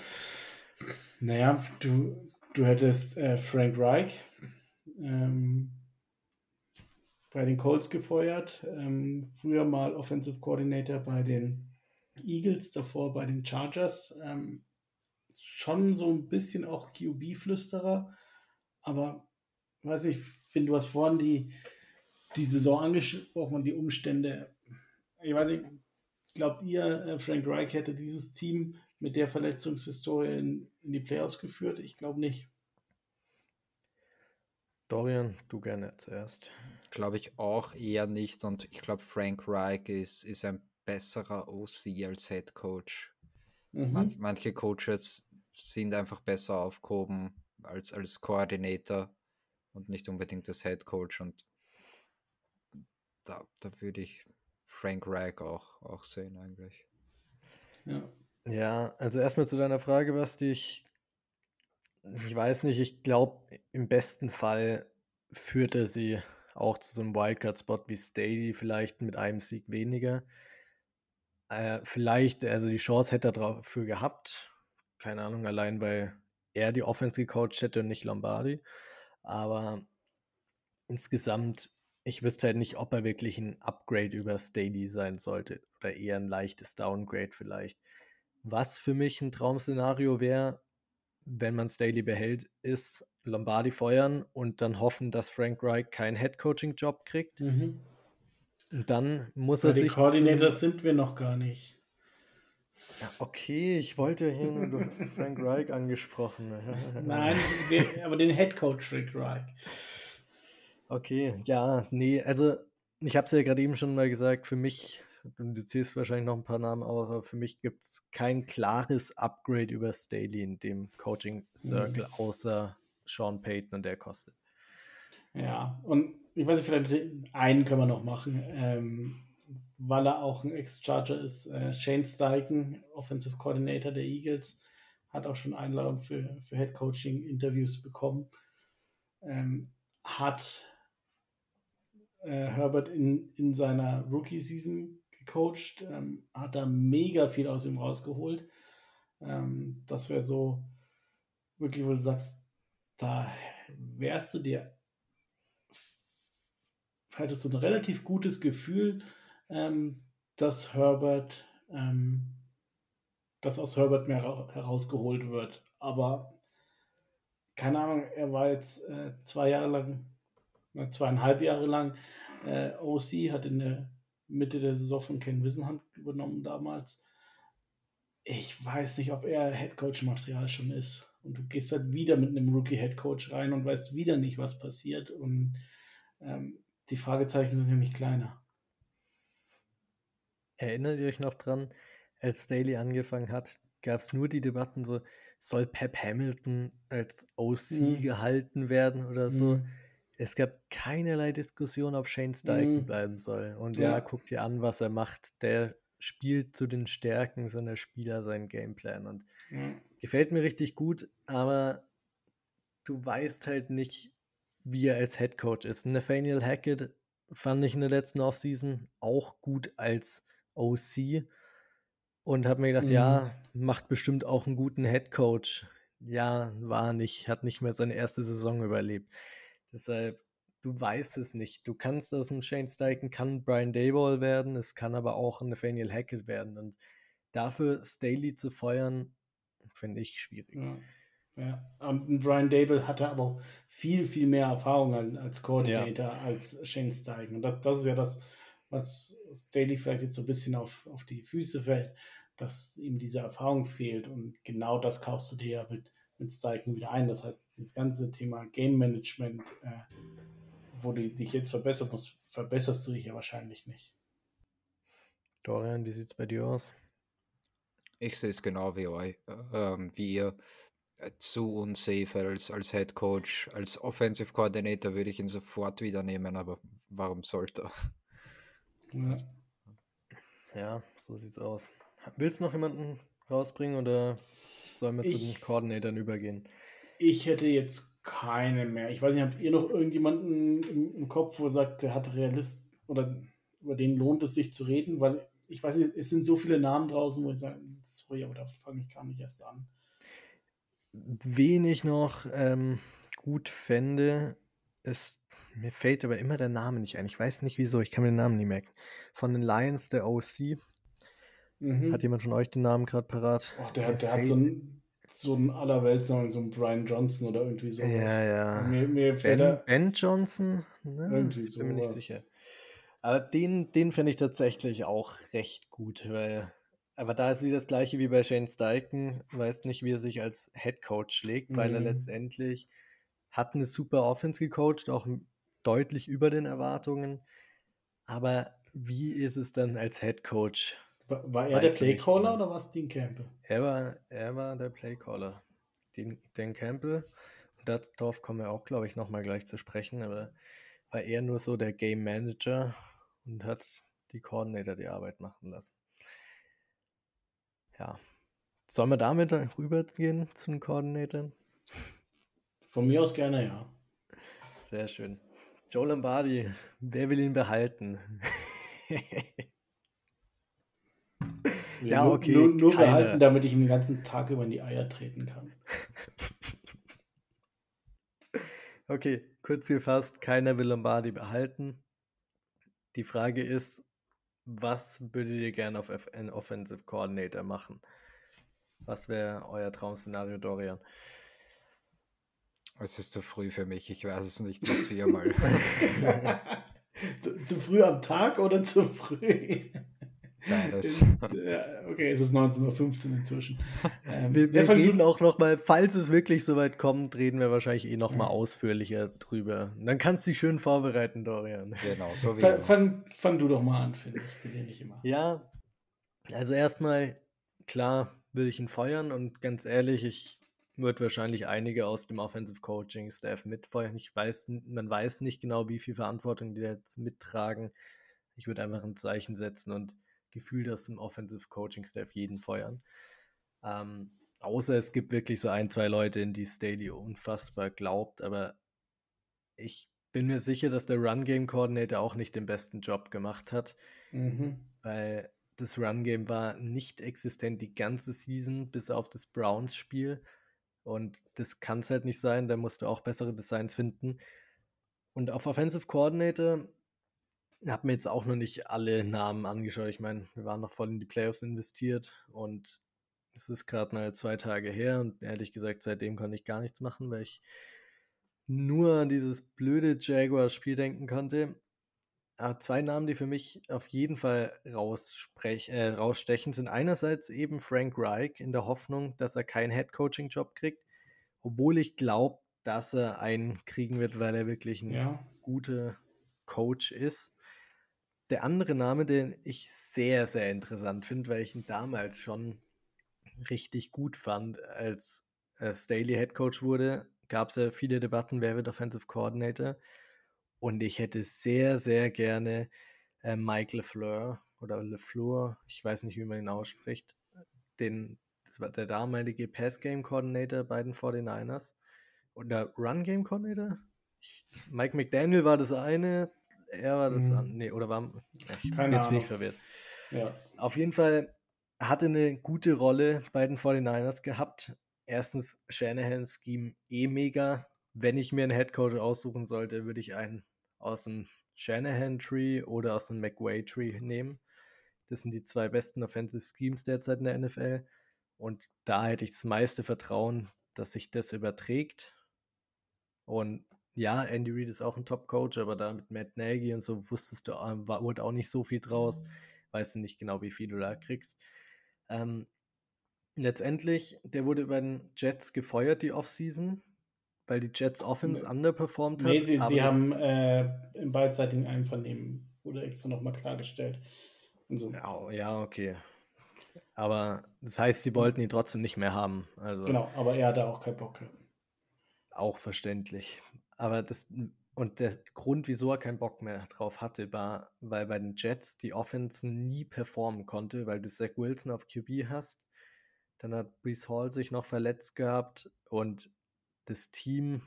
Naja, du, du hättest äh, Frank Reich. Ähm, bei den Colts gefeuert, ähm, früher mal Offensive Coordinator bei den Eagles, davor bei den Chargers. Ähm, schon so ein bisschen auch QB-Flüsterer, aber weiß nicht, finde du hast vorhin die, die Saison angesprochen und die Umstände. Ich weiß nicht, glaubt ihr, äh, Frank Reich hätte dieses Team mit der Verletzungshistorie in, in die Playoffs geführt? Ich glaube nicht. Dorian, du gerne zuerst. Glaube ich auch eher nicht und ich glaube, Frank Reich ist, ist ein besserer OC als Head Coach. Mhm. Man, manche Coaches sind einfach besser aufgehoben als, als Koordinator und nicht unbedingt als Head Coach und da, da würde ich Frank Reich auch, auch sehen eigentlich. Ja. ja, also erstmal zu deiner Frage, Basti. Ich ich weiß nicht, ich glaube, im besten Fall führt er sie auch zu so einem Wildcard-Spot wie Staley, vielleicht mit einem Sieg weniger. Äh, vielleicht, also die Chance hätte er dafür gehabt. Keine Ahnung, allein weil er die Offense gecoacht hätte und nicht Lombardi. Aber insgesamt, ich wüsste halt nicht, ob er wirklich ein Upgrade über Staley sein sollte oder eher ein leichtes Downgrade vielleicht. Was für mich ein Traumszenario wäre, wenn man Staley behält, ist Lombardi feuern und dann hoffen, dass Frank Reich keinen Head-Coaching-Job kriegt. Mhm. Und dann muss Weil er die sich. Die Coordinators sind wir noch gar nicht. Ja, okay, ich wollte hin, du hast Frank Reich angesprochen. Nein, aber den Head Coach Frank Reich. Okay, ja, nee, also ich habe es ja gerade eben schon mal gesagt, für mich du zählst wahrscheinlich noch ein paar Namen aber für mich gibt es kein klares Upgrade über Staley in dem Coaching Circle, mhm. außer Sean Payton und der kostet. Ja, und ich weiß nicht, vielleicht einen können wir noch machen, ähm, weil er auch ein Ex-Charger ist. Äh, Shane Steichen, Offensive Coordinator der Eagles, hat auch schon Einladung für, für Head Coaching Interviews bekommen. Ähm, hat äh, Herbert in, in seiner Rookie-Season gecoacht, ähm, hat da mega viel aus ihm rausgeholt. Ähm, das wäre so wirklich, wo du sagst, da wärst du dir hattest du ein relativ gutes Gefühl, ähm, dass Herbert, ähm, dass aus Herbert mehr herausgeholt wird. Aber keine Ahnung, er war jetzt äh, zwei Jahre lang, zweieinhalb Jahre lang äh, OC, hat in der Mitte der Saison von Ken Wissenhand übernommen damals. Ich weiß nicht, ob er Headcoach-Material schon ist. Und du gehst halt wieder mit einem Rookie-Headcoach rein und weißt wieder nicht, was passiert. Und ähm, die Fragezeichen sind ja nicht kleiner. Erinnert ihr euch noch dran, als Staley angefangen hat, gab es nur die Debatten so, soll Pep Hamilton als OC mhm. gehalten werden oder so? Mhm. Es gab keinerlei Diskussion, ob Shane Steichen mhm. bleiben soll. Und ja. ja, guck dir an, was er macht. Der spielt zu den Stärken seiner Spieler seinen Gameplan. Und mhm. gefällt mir richtig gut, aber du weißt halt nicht, wie er als Head Coach ist. Nathaniel Hackett fand ich in der letzten Offseason auch gut als OC und habe mir gedacht, mhm. ja, macht bestimmt auch einen guten Head Coach. Ja, war nicht, hat nicht mehr seine erste Saison überlebt. Deshalb, du weißt es nicht. Du kannst aus dem Shane Steichen, kann Brian Dayball werden, es kann aber auch Nathaniel Hackett werden. Und dafür Staley zu feuern, finde ich schwierig. Ja. Ja, und Brian Dable hatte aber viel, viel mehr Erfahrung als Coordinator ja. als Shane Steichen. Und das, das, ist ja das, was Staley vielleicht jetzt so ein bisschen auf, auf die Füße fällt, dass ihm diese Erfahrung fehlt. Und genau das kaufst du dir ja mit, mit Steichen wieder ein. Das heißt, das ganze Thema Game Management, äh, wo du dich jetzt verbessern musst, verbesserst du dich ja wahrscheinlich nicht. Dorian, wie sieht es bei dir aus? Ich sehe es genau wie, euch, äh, wie ihr äh, zu unsafe als, als Head Coach. Als Offensive Coordinator würde ich ihn sofort wieder nehmen, aber warum sollte er? Ja, ja so sieht's aus. Willst du noch jemanden rausbringen oder sollen wir ich, zu den Coordinatoren übergehen? Ich hätte jetzt keine mehr. Ich weiß nicht, habt ihr noch irgendjemanden im, im Kopf, wo sagt, der hat Realist oder über den lohnt es sich zu reden? Weil ich weiß nicht, es sind so viele Namen draußen, wo ich sage, sorry, aber da fange ich gar nicht erst an wen ich noch ähm, gut fände, ist, mir fällt aber immer der Name nicht ein. Ich weiß nicht wieso, ich kann mir den Namen nicht merken. Von den Lions, der OC. Mhm. Hat jemand von euch den Namen gerade parat? Oh, der, der hat so einen, so einen Allerweltsnamen, so einen Brian Johnson oder irgendwie so. Ja, ja. Mir, mir ben, ben, Johnson? Ne? Irgendwie so. Bin mir nicht sicher. Aber den, den finde ich tatsächlich auch recht gut, weil aber da ist wieder das gleiche wie bei Shane Steichen. Weiß nicht, wie er sich als Head Coach schlägt, mhm. weil er mhm. letztendlich hat eine super Offense gecoacht, auch deutlich über den Erwartungen. Aber wie ist es dann als Head Coach? War, war er der Playcaller oder war es Dean Campbell? Er war, er war der Playcaller. Dean, Dean Campbell. Und darauf kommen wir auch, glaube ich, nochmal gleich zu sprechen. Aber war er nur so der Game Manager und hat die Coordinator die Arbeit machen lassen. Ja. Sollen wir damit rübergehen zu den Koordinatoren? Von mir aus gerne, ja. Sehr schön. Joe Lombardi, wer will ihn behalten? ja, okay. Nur, nur behalten, damit ich ihn den ganzen Tag über in die Eier treten kann. okay, kurz gefasst, keiner will Lombardi behalten. Die Frage ist, was würdet ihr gerne auf einen Offensive Coordinator machen? Was wäre euer Traum-Szenario, Dorian? Es ist zu früh für mich, ich weiß es nicht. Erzähl mal. zu, zu, früh am Tag oder zu früh? Ja, okay, es ist 19.15 Uhr inzwischen. Ähm, wir, wir reden auch nochmal, falls es wirklich so weit kommt, reden wir wahrscheinlich eh nochmal ja. ausführlicher drüber. Und dann kannst du dich schön vorbereiten, Dorian. Genau, so wie fang, fang, fang, du doch mal an, finde ich. Ich bin ja nicht immer. Ja, also erstmal, klar, will ich ihn feuern und ganz ehrlich, ich würde wahrscheinlich einige aus dem Offensive Coaching Staff mitfeuern. Ich weiß, man weiß nicht genau, wie viel Verantwortung die jetzt mittragen. Ich würde einfach ein Zeichen setzen und Gefühl, dass im Offensive Coaching Staff jeden feuern. Ähm, außer es gibt wirklich so ein, zwei Leute, in die Staley unfassbar glaubt, aber ich bin mir sicher, dass der Run Game Coordinator auch nicht den besten Job gemacht hat, mhm. weil das Run Game war nicht existent die ganze Season bis auf das Browns Spiel und das kann es halt nicht sein, da musst du auch bessere Designs finden. Und auf Offensive Coordinator habe mir jetzt auch noch nicht alle Namen angeschaut. Ich meine, wir waren noch voll in die Playoffs investiert und es ist gerade mal zwei Tage her und ehrlich gesagt, seitdem konnte ich gar nichts machen, weil ich nur an dieses blöde Jaguar-Spiel denken konnte. Aber zwei Namen, die für mich auf jeden Fall äh, rausstechen, sind einerseits eben Frank Reich in der Hoffnung, dass er keinen Head-Coaching-Job kriegt, obwohl ich glaube, dass er einen kriegen wird, weil er wirklich ein ja. guter Coach ist. Der andere Name, den ich sehr, sehr interessant finde, weil ich ihn damals schon richtig gut fand, als Staley Head Coach wurde, gab es ja viele Debatten, wer wird Offensive Coordinator. Und ich hätte sehr, sehr gerne äh, Mike LeFleur oder LeFleur, ich weiß nicht, wie man ihn ausspricht, den, das war der damalige Pass-Game Coordinator bei den 49ers. Oder Run-Game Coordinator? Mike McDaniel war das eine, er war das hm. andere. Nee, oder war. Ich Keine jetzt bin ich verwirrt. Ja. Auf jeden Fall hatte eine gute Rolle bei den 49ers gehabt. Erstens, Shanahan's Scheme eh mega. Wenn ich mir einen Headcoach aussuchen sollte, würde ich einen aus dem Shanahan Tree oder aus dem McWay Tree nehmen. Das sind die zwei besten Offensive Schemes derzeit in der NFL. Und da hätte ich das meiste Vertrauen, dass sich das überträgt. Und ja, Andy Reid ist auch ein Top-Coach, aber da mit Matt Nagy und so wusstest du, war, wurde auch nicht so viel draus. Mhm. Weißt du nicht genau, wie viel du da kriegst. Ähm, letztendlich, der wurde über den Jets gefeuert, die Offseason weil die Jets Offense nee. underperformed hat. Nee, sie, sie haben äh, im beidseitigen Einvernehmen, wurde extra nochmal klargestellt. So. Ja, ja, okay. Aber das heißt, sie wollten ihn trotzdem nicht mehr haben. Also genau, aber er hatte auch keinen Bock. Auch verständlich. Aber das, und der Grund, wieso er keinen Bock mehr drauf hatte, war, weil bei den Jets die Offense nie performen konnte, weil du Zach Wilson auf QB hast. Dann hat Brees Hall sich noch verletzt gehabt und das Team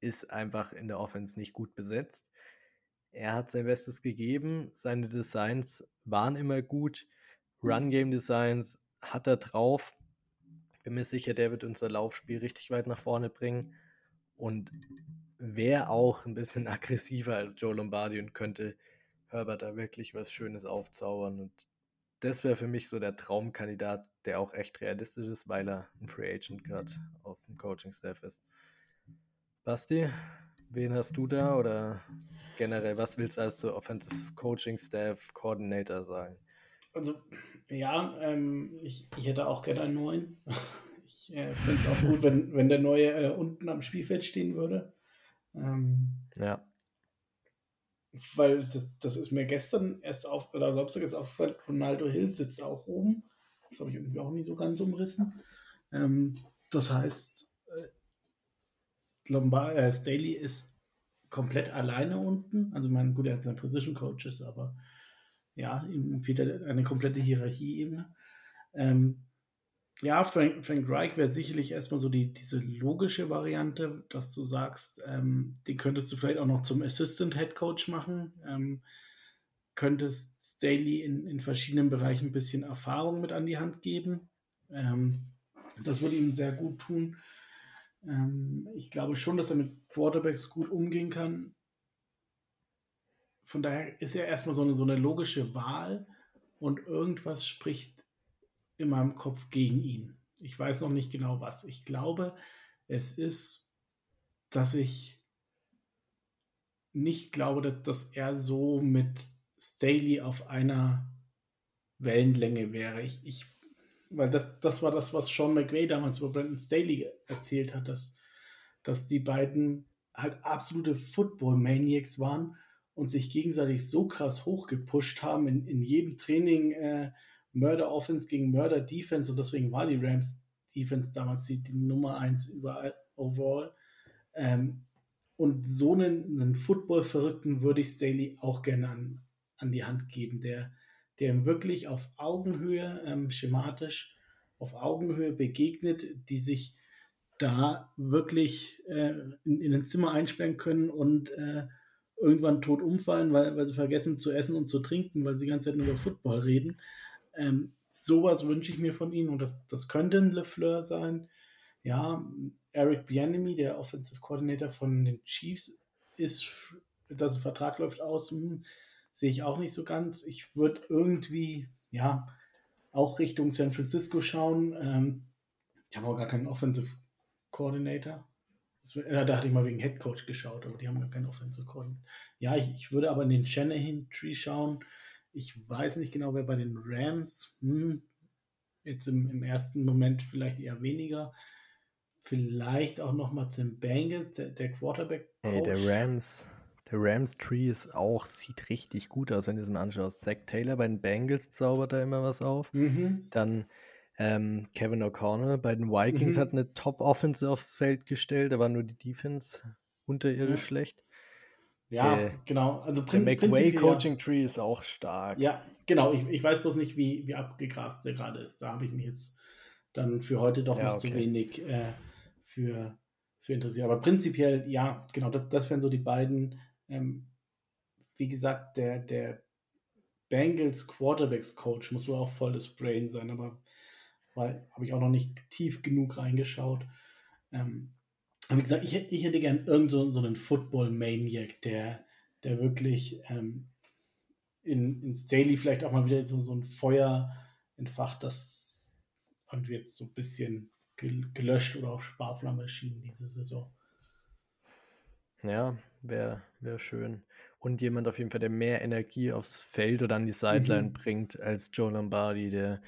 ist einfach in der Offense nicht gut besetzt. Er hat sein Bestes gegeben, seine Designs waren immer gut, Run-Game-Designs hat er drauf. Bin mir sicher, der wird unser Laufspiel richtig weit nach vorne bringen und wäre auch ein bisschen aggressiver als Joe Lombardi und könnte Herbert da wirklich was Schönes aufzaubern. Und das wäre für mich so der Traumkandidat, der auch echt realistisch ist, weil er ein Free Agent gerade auf dem Coaching-Staff ist. Basti, wen hast du da oder generell, was willst du als so Offensive Coaching Staff Coordinator sagen? Also, ja, ähm, ich, ich hätte auch gerne einen neuen. Ich äh, finde es auch gut, wenn, wenn der neue äh, unten am Spielfeld stehen würde. Ähm, ja weil das, das ist mir gestern erst auf, oder Samstag ist aufgefallen, Ronaldo Hill sitzt auch oben. Das habe ich irgendwie auch nicht so ganz umrissen. Ähm, das heißt, äh, Lombard, äh, Staley ist komplett alleine unten. Also, mein, gut, er hat seine Position Coaches, aber ja, ihm fehlt eine komplette Hierarchieebene. Ähm, ja, Frank, Frank Reich wäre sicherlich erstmal so die, diese logische Variante, dass du sagst, ähm, den könntest du vielleicht auch noch zum Assistant Head Coach machen. Ähm, könntest Staley in, in verschiedenen Bereichen ein bisschen Erfahrung mit an die Hand geben. Ähm, das würde ihm sehr gut tun. Ähm, ich glaube schon, dass er mit Quarterbacks gut umgehen kann. Von daher ist er erstmal so eine, so eine logische Wahl und irgendwas spricht in meinem Kopf gegen ihn. Ich weiß noch nicht genau was. Ich glaube, es ist, dass ich nicht glaube, dass, er so mit Staley auf einer Wellenlänge wäre. Ich, ich, weil das, das war das, was Sean McVay damals über Brandon Staley erzählt hat, dass, dass die beiden halt absolute Football-Maniacs waren und sich gegenseitig so krass hochgepusht haben in, in jedem Training. Äh, Murder Offense gegen Murder Defense und deswegen war die Rams Defense damals die, die Nummer 1 überall overall. Ähm, und so einen, einen Football-Verrückten würde ich Staley auch gerne an, an die Hand geben, der, der wirklich auf Augenhöhe, ähm, schematisch auf Augenhöhe begegnet, die sich da wirklich äh, in, in ein Zimmer einsperren können und äh, irgendwann tot umfallen, weil, weil sie vergessen zu essen und zu trinken, weil sie die ganze Zeit nur über Football reden. Ähm, sowas wünsche ich mir von ihnen und das, das könnte ein LeFleur sein. Ja, Eric Bianemi, der Offensive Coordinator von den Chiefs, ist dass ein Vertrag läuft aus, hm, sehe ich auch nicht so ganz. Ich würde irgendwie, ja, auch Richtung San Francisco schauen. Ähm, die haben auch gar keinen Offensive Coordinator. Das, äh, da hatte ich mal wegen Head Coach geschaut, aber die haben ja keinen Offensive Coordinator. Ja, ich, ich würde aber in den Shanahan Tree schauen. Ich weiß nicht genau, wer bei den Rams, hm, jetzt im, im ersten Moment vielleicht eher weniger. Vielleicht auch noch mal zum Bengals, der, der Quarterback. -Coach. Hey, der Rams, der Rams Tree ist auch, sieht richtig gut aus, wenn du es mal anschaust. Zach Taylor bei den Bengals zaubert da immer was auf. Mhm. Dann ähm, Kevin O'Connell bei den Vikings mhm. hat eine Top-Offense aufs Feld gestellt, da war nur die Defense unterirdisch ja. schlecht. Ja, der, genau. Also der McWay Coaching Tree ist auch stark. Ja, genau. Ich, ich weiß bloß nicht, wie, wie abgegrast der gerade ist. Da habe ich mich jetzt dann für heute doch ja, noch okay. zu wenig äh, für, für interessiert. Aber prinzipiell, ja, genau, das, das wären so die beiden. Ähm, wie gesagt, der, der Bengals Quarterbacks Coach muss wohl auch volles Brain sein, aber weil habe ich auch noch nicht tief genug reingeschaut. Ähm, wie gesagt, ich, ich hätte gern irgend so, so einen Football-Maniac, der, der wirklich ähm, in, ins Daily vielleicht auch mal wieder so, so ein Feuer entfacht, das irgendwie jetzt so ein bisschen gelöscht oder auf Sparflamme schien diese Saison. Ja, wäre wär schön. Und jemand auf jeden Fall, der mehr Energie aufs Feld oder an die Sideline mhm. bringt als Joe Lombardi, der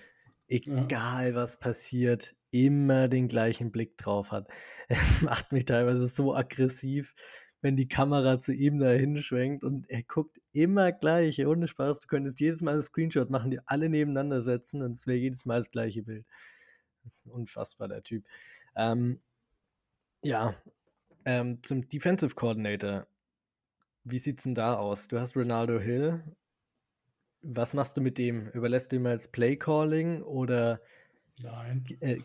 egal ja. was passiert, immer den gleichen Blick drauf hat. Es macht mich teilweise so aggressiv, wenn die Kamera zu ihm da hinschwenkt und er guckt immer gleich, ohne Spaß. Du könntest jedes Mal einen Screenshot machen, die alle nebeneinander setzen und es wäre jedes Mal das gleiche Bild. Unfassbar, der Typ. Ähm, ja, ähm, zum Defensive Coordinator. Wie sieht's denn da aus? Du hast Ronaldo Hill. Was machst du mit dem? Überlässt du ihm als Playcalling oder? Nein. Äh,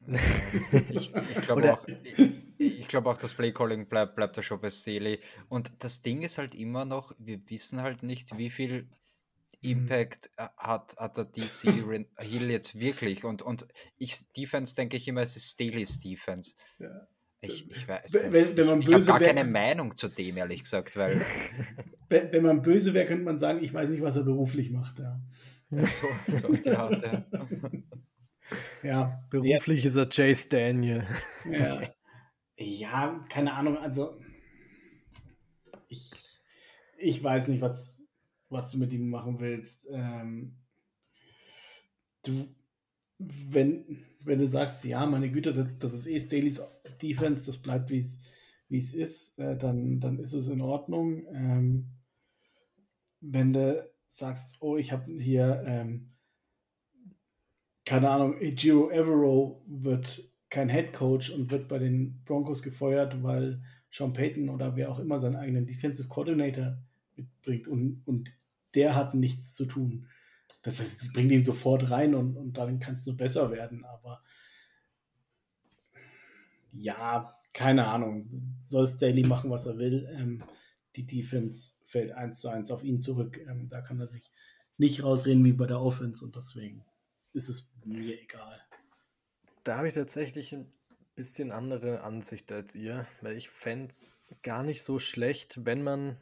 ich, ich glaube auch, ich, ich glaube auch, das Playcalling bleibt, bleibt da schon bei Staley. Und das Ding ist halt immer noch, wir wissen halt nicht, wie viel Mhm. Impact äh, hat, hat der DC Hill jetzt wirklich. Und, und ich, Defense denke ich immer, es ist Staley's Defense. Ja. Ich, ich weiß wenn, wenn, wenn man ich, ich habe gar keine Meinung zu dem, ehrlich gesagt, weil. wenn, wenn man böse wäre, könnte man sagen, ich weiß nicht, was er beruflich macht. Ja. so, so auf die Art, ja. ja. Beruflich ja. ist er Chase Daniel. ja. ja, keine Ahnung, also ich, ich weiß nicht, was, was du mit ihm machen willst. Ähm, du, wenn, wenn du sagst, ja, meine Güte, das, ist eh Staley's Defense, das bleibt wie es ist, äh, dann, dann ist es in Ordnung. Ähm, wenn du sagst, oh, ich habe hier, ähm, keine Ahnung, Giro Evero wird kein Head Coach und wird bei den Broncos gefeuert, weil Sean Payton oder wer auch immer seinen eigenen Defensive Coordinator mitbringt und, und der hat nichts zu tun. Das die bringen ihn sofort rein und, und dann kann es nur besser werden, aber ja, keine Ahnung. Soll Staley machen, was er will. Ähm, die Defense fällt eins zu eins auf ihn zurück. Ähm, da kann er sich nicht rausreden wie bei der Offense und deswegen ist es mir egal. Da habe ich tatsächlich ein bisschen andere Ansicht als ihr, weil ich fände es gar nicht so schlecht, wenn man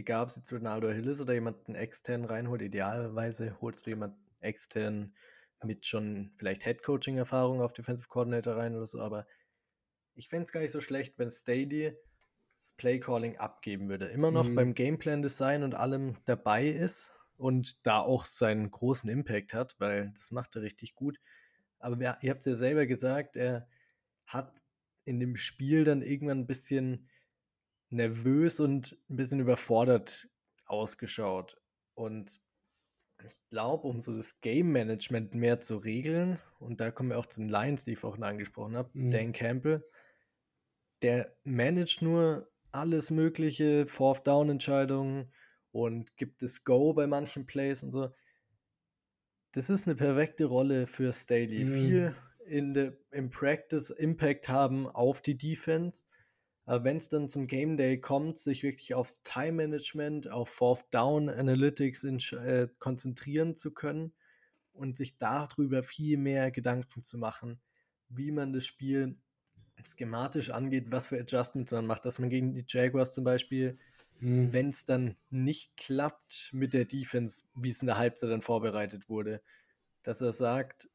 egal ob es jetzt Ronaldo Hill ist oder jemanden extern reinholt, idealerweise holst du jemanden extern mit schon vielleicht Head-Coaching-Erfahrung auf Defensive Coordinator rein oder so, aber ich fände es gar nicht so schlecht, wenn Stady das Play-Calling abgeben würde. Immer noch mhm. beim Gameplan-Design und allem dabei ist und da auch seinen großen Impact hat, weil das macht er richtig gut. Aber wer, ihr habt es ja selber gesagt, er hat in dem Spiel dann irgendwann ein bisschen nervös und ein bisschen überfordert ausgeschaut. Und ich glaube, um so das Game Management mehr zu regeln, und da kommen wir auch zu den Lions, die ich vorhin angesprochen habe, mhm. Dan Campbell, der managt nur alles Mögliche, Fourth-Down-Entscheidungen und gibt es Go bei manchen Plays und so. Das ist eine perfekte Rolle für Staley. Mhm. Viel in der, im Practice Impact haben auf die Defense aber wenn es dann zum Game Day kommt, sich wirklich aufs Time Management, auf Fourth Down Analytics in, äh, konzentrieren zu können und sich darüber viel mehr Gedanken zu machen, wie man das Spiel schematisch angeht, was für Adjustments man macht, dass man gegen die Jaguars zum Beispiel mhm. wenn es dann nicht klappt mit der Defense, wie es in der Halbzeit dann vorbereitet wurde, dass er sagt,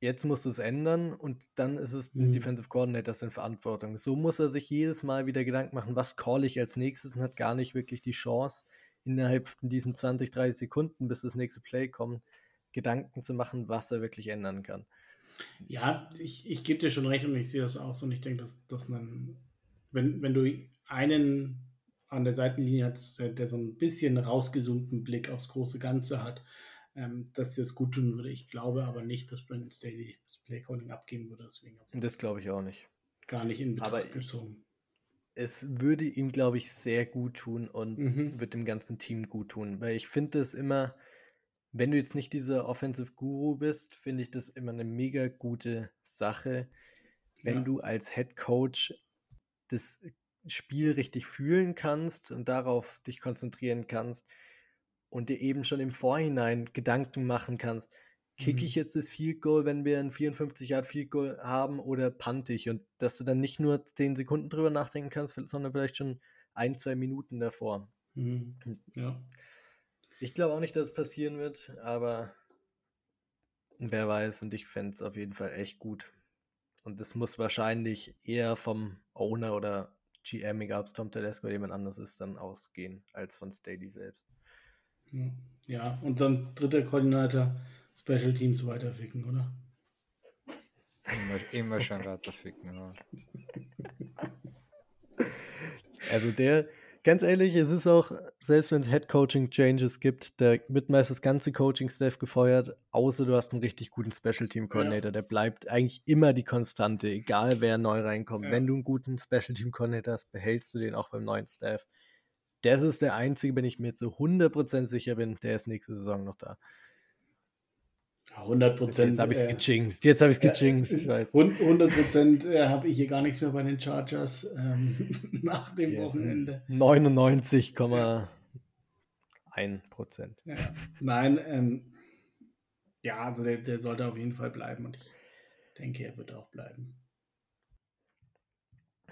jetzt musst du es ändern und dann ist es mhm. Defensive Coordinators in Verantwortung. So muss er sich jedes Mal wieder Gedanken machen, was call ich als nächstes und hat gar nicht wirklich die Chance, innerhalb von diesen 20, 30 Sekunden, bis das nächste Play kommt, Gedanken zu machen, was er wirklich ändern kann. Ja, ich, ich gebe dir schon recht und ich sehe das auch so und ich denke, dass, dass man, wenn, wenn du einen an der Seitenlinie hast, der, so ein bisschen rausgezoomten Blick aufs große Ganze hat, ähm, dass dir das gut tun würde. Ich glaube aber nicht, dass Brandon Staley das Playcalling abgeben würde. Deswegen das glaube ich auch nicht. Gar nicht in Betracht aber gezogen. es würde ihm, glaube ich, sehr gut tun und mhm. wird dem ganzen Team gut tun. Weil ich finde es immer, wenn du jetzt nicht dieser Offensive Guru bist, finde ich das immer eine mega gute Sache, wenn ja. du als Head Coach das Spiel richtig fühlen kannst und darauf dich konzentrieren kannst und dir eben schon im Vorhinein Gedanken machen kannst, kicke ich mhm. jetzt das Field Goal, wenn wir ein 54 Yard Field Goal haben oder pante ich und dass du dann nicht nur 10 Sekunden drüber nachdenken kannst, sondern vielleicht schon ein, zwei Minuten davor. Mhm. Ja. Ich glaube auch nicht, dass es passieren wird, aber wer weiß und ich fände es auf jeden Fall echt gut. Und das muss wahrscheinlich eher vom Owner oder GM, egal ob es Tom Telesco oder jemand anders ist, dann ausgehen, als von Staley selbst. Ja, und dann dritter Koordinator, Special Teams weiterficken, oder? Immer, immer schon weiterficken, ja. Also der, ganz ehrlich, es ist auch, selbst wenn es Head Coaching Changes gibt, da wird meist das ganze Coaching-Staff gefeuert, außer du hast einen richtig guten Special Team Coordinator. Ja. Der bleibt eigentlich immer die Konstante, egal wer neu reinkommt. Ja. Wenn du einen guten Special Team Coordinator hast, behältst du den auch beim neuen Staff. Das ist der einzige, wenn ich mir zu 100% sicher bin, der ist nächste Saison noch da. 100 Prozent. Jetzt habe ich es äh, gejinxt. Jetzt habe ich es gejinxt. Ich 100 Prozent äh, habe ich hier gar nichts mehr bei den Chargers ähm, nach dem ja, Wochenende. 99,1 Prozent. Ja, nein, ähm, ja, also der, der sollte auf jeden Fall bleiben und ich denke, er wird auch bleiben.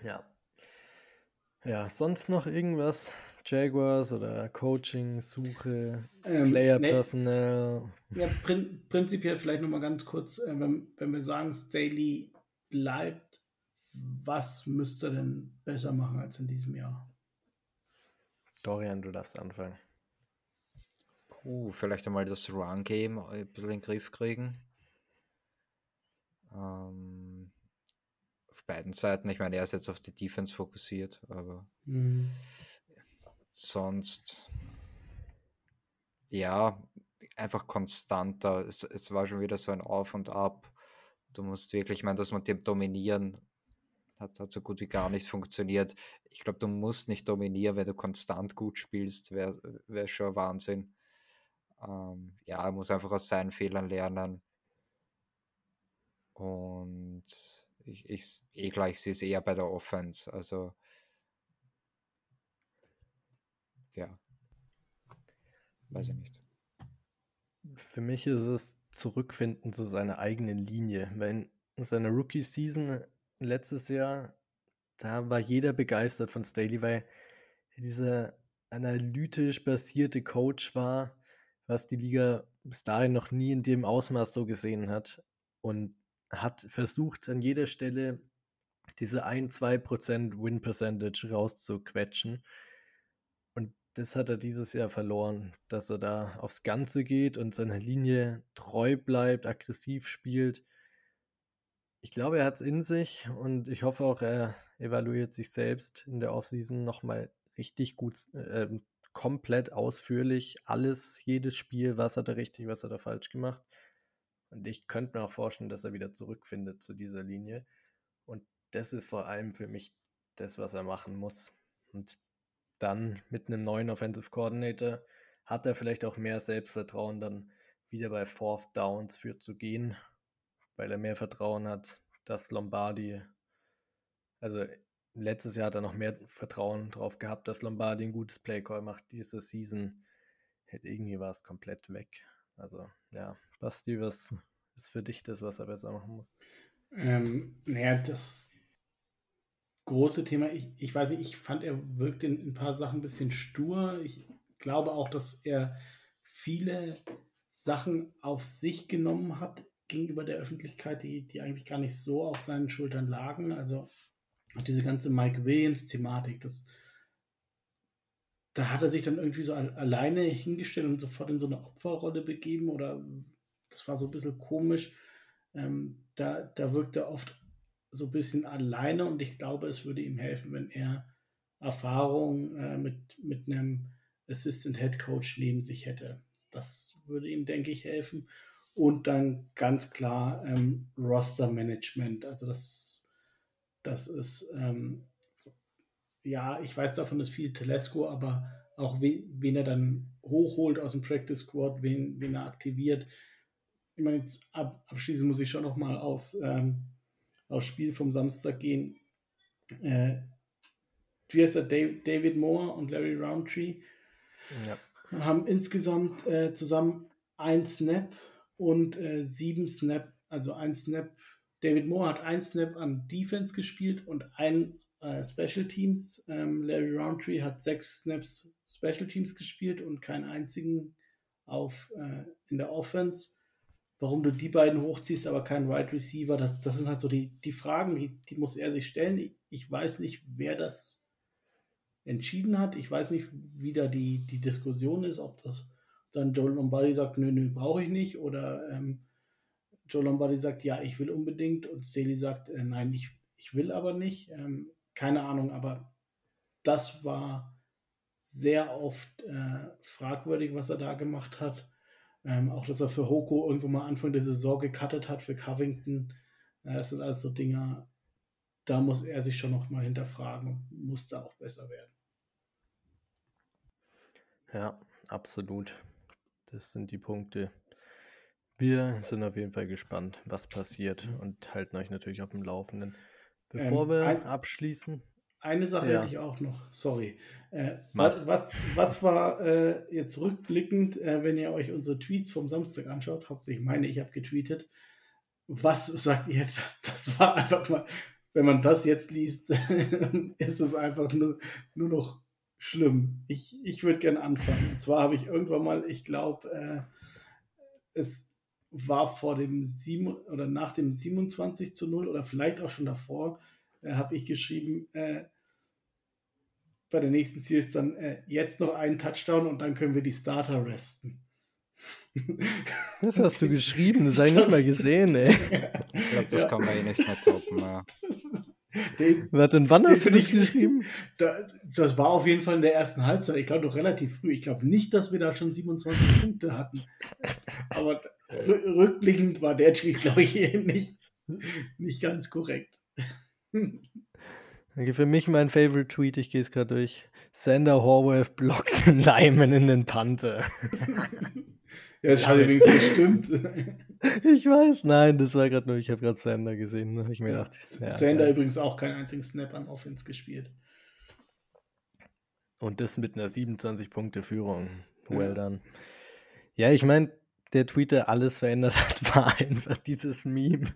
Ja. Ja, sonst noch irgendwas? Jaguars oder Coaching, Suche, ähm, Player nee. Personnel? Ja, prin prinzipiell vielleicht nochmal ganz kurz, äh, wenn, wenn wir sagen, Staley bleibt, was müsste er denn besser machen als in diesem Jahr? Dorian, du darfst anfangen. Puh, vielleicht einmal das Run-Game ein bisschen in den Griff kriegen. Ähm, auf beiden Seiten. Ich meine, er ist jetzt auf die Defense fokussiert, aber mhm sonst, ja, einfach konstanter. Es, es war schon wieder so ein Auf und Ab. Du musst wirklich, ich meine, das mit dem Dominieren hat, hat so gut wie gar nicht funktioniert. Ich glaube, du musst nicht dominieren, wenn du konstant gut spielst, wäre wär schon Wahnsinn. Ähm, ja, er muss einfach aus seinen Fehlern lernen. Und ich, ich eh gleich sehe es eher bei der Offense. Also ja, weiß ich nicht. Für mich ist es Zurückfinden zu seiner eigenen Linie. Weil in seiner Rookie-Season letztes Jahr, da war jeder begeistert von Staley, weil dieser analytisch basierte Coach war, was die Liga bis dahin noch nie in dem Ausmaß so gesehen hat. Und hat versucht, an jeder Stelle diese 1-2% Win-Percentage rauszuquetschen das hat er dieses Jahr verloren, dass er da aufs Ganze geht und seiner Linie treu bleibt, aggressiv spielt. Ich glaube, er hat es in sich und ich hoffe auch, er evaluiert sich selbst in der Offseason nochmal richtig gut, äh, komplett ausführlich. Alles, jedes Spiel, was hat er richtig, was hat er falsch gemacht. Und ich könnte mir auch vorstellen, dass er wieder zurückfindet zu dieser Linie. Und das ist vor allem für mich das, was er machen muss. Und dann mit einem neuen Offensive Coordinator hat er vielleicht auch mehr Selbstvertrauen, dann wieder bei Fourth Downs für zu gehen, weil er mehr Vertrauen hat, dass Lombardi, also letztes Jahr hat er noch mehr Vertrauen drauf gehabt, dass Lombardi ein gutes Playcall macht. Diese Season hätte irgendwie war es komplett weg. Also ja, Basti, was ist für dich das, was er besser machen muss? Ähm, naja, das große Thema. Ich, ich weiß nicht, ich fand, er wirkt in, in ein paar Sachen ein bisschen stur. Ich glaube auch, dass er viele Sachen auf sich genommen hat gegenüber der Öffentlichkeit, die, die eigentlich gar nicht so auf seinen Schultern lagen. Also diese ganze Mike Williams-Thematik, das da hat er sich dann irgendwie so alleine hingestellt und sofort in so eine Opferrolle begeben oder das war so ein bisschen komisch. Ähm, da, da wirkt er oft so ein bisschen alleine und ich glaube, es würde ihm helfen, wenn er Erfahrung äh, mit, mit einem Assistant Head Coach neben sich hätte. Das würde ihm, denke ich, helfen. Und dann ganz klar ähm, Roster Management. Also das, das ist ähm, ja, ich weiß davon, dass viel Telesco, aber auch wen, wen er dann hochholt aus dem Practice Squad, wen, wen er aktiviert. Ich meine, jetzt ab, abschließend muss ich schon noch mal aus, ähm, aufs Spiel vom Samstag gehen. Äh, David Moore und Larry Roundtree ja. haben insgesamt äh, zusammen ein Snap und äh, sieben Snap, also ein Snap. David Moore hat ein Snap an Defense gespielt und ein äh, Special Teams. Ähm, Larry Roundtree hat sechs Snaps Special Teams gespielt und keinen einzigen auf, äh, in der Offense. Warum du die beiden hochziehst, aber keinen Wide Receiver, das, das sind halt so die, die Fragen, die, die muss er sich stellen. Ich, ich weiß nicht, wer das entschieden hat. Ich weiß nicht, wie da die, die Diskussion ist, ob das dann Joe Lombardi sagt, nö, nö, brauche ich nicht, oder ähm, Joe Lombardi sagt, ja, ich will unbedingt, und Staley sagt, äh, nein, ich, ich will aber nicht. Ähm, keine Ahnung, aber das war sehr oft äh, fragwürdig, was er da gemacht hat. Ähm, auch, dass er für Hoko irgendwo mal Anfang der Saison gecuttet hat für Covington. Äh, das sind alles so Dinge, da muss er sich schon noch mal hinterfragen und muss da auch besser werden. Ja, absolut. Das sind die Punkte. Wir sind auf jeden Fall gespannt, was passiert und halten euch natürlich auf dem Laufenden. Bevor ähm, wir abschließen. Eine Sache ja. hätte ich auch noch, sorry. Äh, was, was, was, war äh, jetzt rückblickend, äh, wenn ihr euch unsere Tweets vom Samstag anschaut, hauptsächlich meine, ich habe getweetet, was sagt ihr, das war einfach mal, wenn man das jetzt liest, ist es einfach nur, nur noch schlimm. Ich, ich würde gerne anfangen. Und zwar habe ich irgendwann mal, ich glaube, äh, es war vor dem 7 oder nach dem 27 zu 0 oder vielleicht auch schon davor, habe ich geschrieben, äh, bei der nächsten Series dann äh, jetzt noch einen Touchdown und dann können wir die Starter resten. Das hast du geschrieben, das habe ich nicht mal gesehen, ey. Ich glaube, das ja. kann man eh nicht mehr toppen. Ja. Den, Warte, und wann hast du das geschrieben? Da, das war auf jeden Fall in der ersten Halbzeit. Ich glaube noch relativ früh. Ich glaube nicht, dass wir da schon 27 Punkte hatten. Aber rückblickend war der Tweet, glaube ich, nicht, nicht ganz korrekt. Für mich mein Favorite Tweet, ich gehe es gerade durch. Sander Horwath blockt den Lyman in den Panther. ja, das hat übrigens gestimmt. Ich weiß, nein, das war gerade nur, ich habe gerade Sander gesehen. Ne? Ich mir ja, gedacht, ja, Sander ja. übrigens auch keinen einzigen Snap an Offense gespielt. Und das mit einer 27-Punkte-Führung. Well done. Ja, ich meine, der Tweet, der alles verändert hat, war einfach dieses Meme.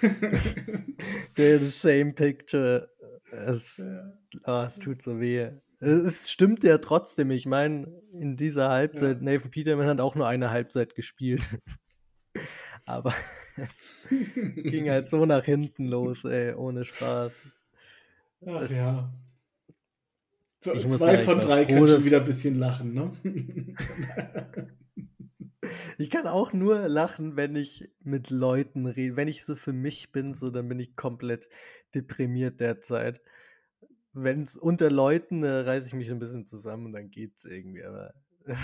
der same picture. Es, ja. oh, es tut so weh. Es stimmt ja trotzdem. Ich meine, in dieser Halbzeit, ja. Nathan Peterman hat auch nur eine Halbzeit gespielt. Aber es ging halt so nach hinten los, ey, ohne Spaß. Ach es, ja. So, zwei von drei kann schon wieder ein bisschen lachen, ne? Ich kann auch nur lachen, wenn ich mit Leuten rede. Wenn ich so für mich bin, so dann bin ich komplett deprimiert derzeit. Wenn es unter Leuten, äh, reiße ich mich ein bisschen zusammen und dann geht's irgendwie, aber.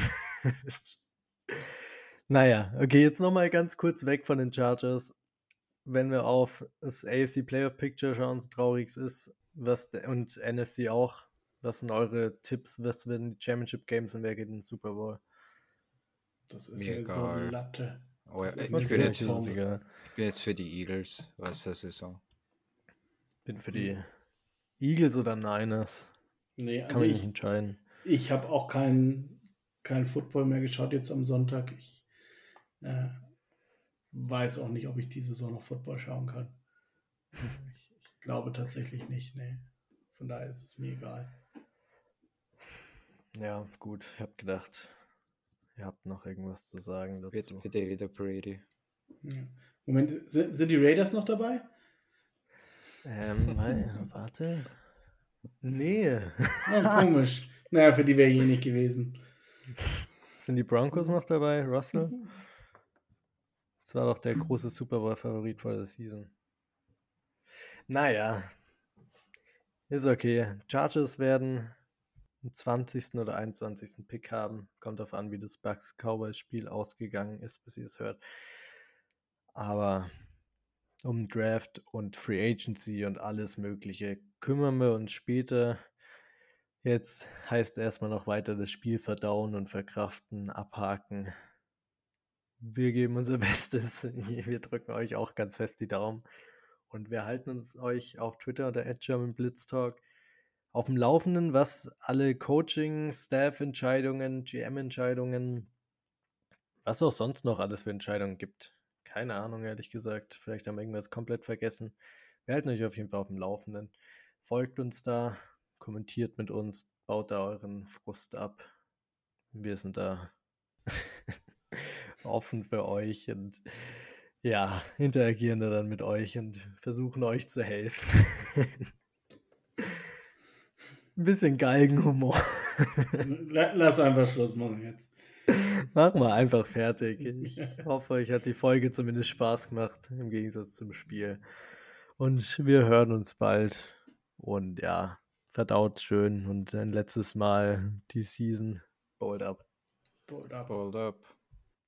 naja, okay, jetzt nochmal ganz kurz weg von den Chargers. Wenn wir auf das AFC Playoff Picture schauen, so traurig es ist, was und NFC auch, was sind eure Tipps, was werden die Championship Games und wer geht in den Super Bowl? Das ist mir, mir so Latte. Oh, ja, ich, bin jetzt, ich, bin jetzt, für die Eagles, was der Saison. Bin für die Eagles oder Niners. Nee, Kann also ich, nicht entscheiden. Ich habe auch keinen kein Football mehr geschaut jetzt am Sonntag. Ich äh, weiß auch nicht, ob ich diese Saison noch Football schauen kann. ich, ich, glaube tatsächlich nicht, nee. Von daher ist es mir egal. Ja, gut. Ich habe gedacht, ihr habt noch irgendwas zu sagen dazu. Bitte wieder Brady. Ja. Moment, sind, sind die Raiders noch dabei? Ähm, warte. Nee. Oh, komisch. naja, für die wäre ich eh nicht gewesen. Sind die Broncos noch dabei, Russell? Das war doch der große Super Bowl-Favorit vor der Season. Naja, ist okay. Chargers werden den 20. oder 21. Pick haben. Kommt darauf an, wie das Bucks Cowboys Spiel ausgegangen ist, bis ihr es hört. Aber um Draft und Free Agency und alles Mögliche kümmern wir uns später. Jetzt heißt erstmal noch weiter das Spiel verdauen und verkraften, abhaken. Wir geben unser Bestes. Wir drücken euch auch ganz fest die Daumen. Und wir halten uns euch auf Twitter unter Blitztalk auf dem Laufenden, was alle Coaching, Staff-Entscheidungen, GM-Entscheidungen, was auch sonst noch alles für Entscheidungen gibt. Keine Ahnung, ehrlich gesagt. Vielleicht haben wir irgendwas komplett vergessen. Wir halten euch auf jeden Fall auf dem Laufenden. Folgt uns da, kommentiert mit uns, baut da euren Frust ab. Wir sind da offen für euch und ja, interagieren da dann mit euch und versuchen euch zu helfen. Ein bisschen Galgenhumor. Lass einfach Schluss machen jetzt. Machen wir einfach fertig. Ich hoffe, euch hat die Folge zumindest Spaß gemacht, im Gegensatz zum Spiel. Und wir hören uns bald. Und ja, verdaut schön und ein letztes Mal die Season. Bold up. Bold up. Bold up.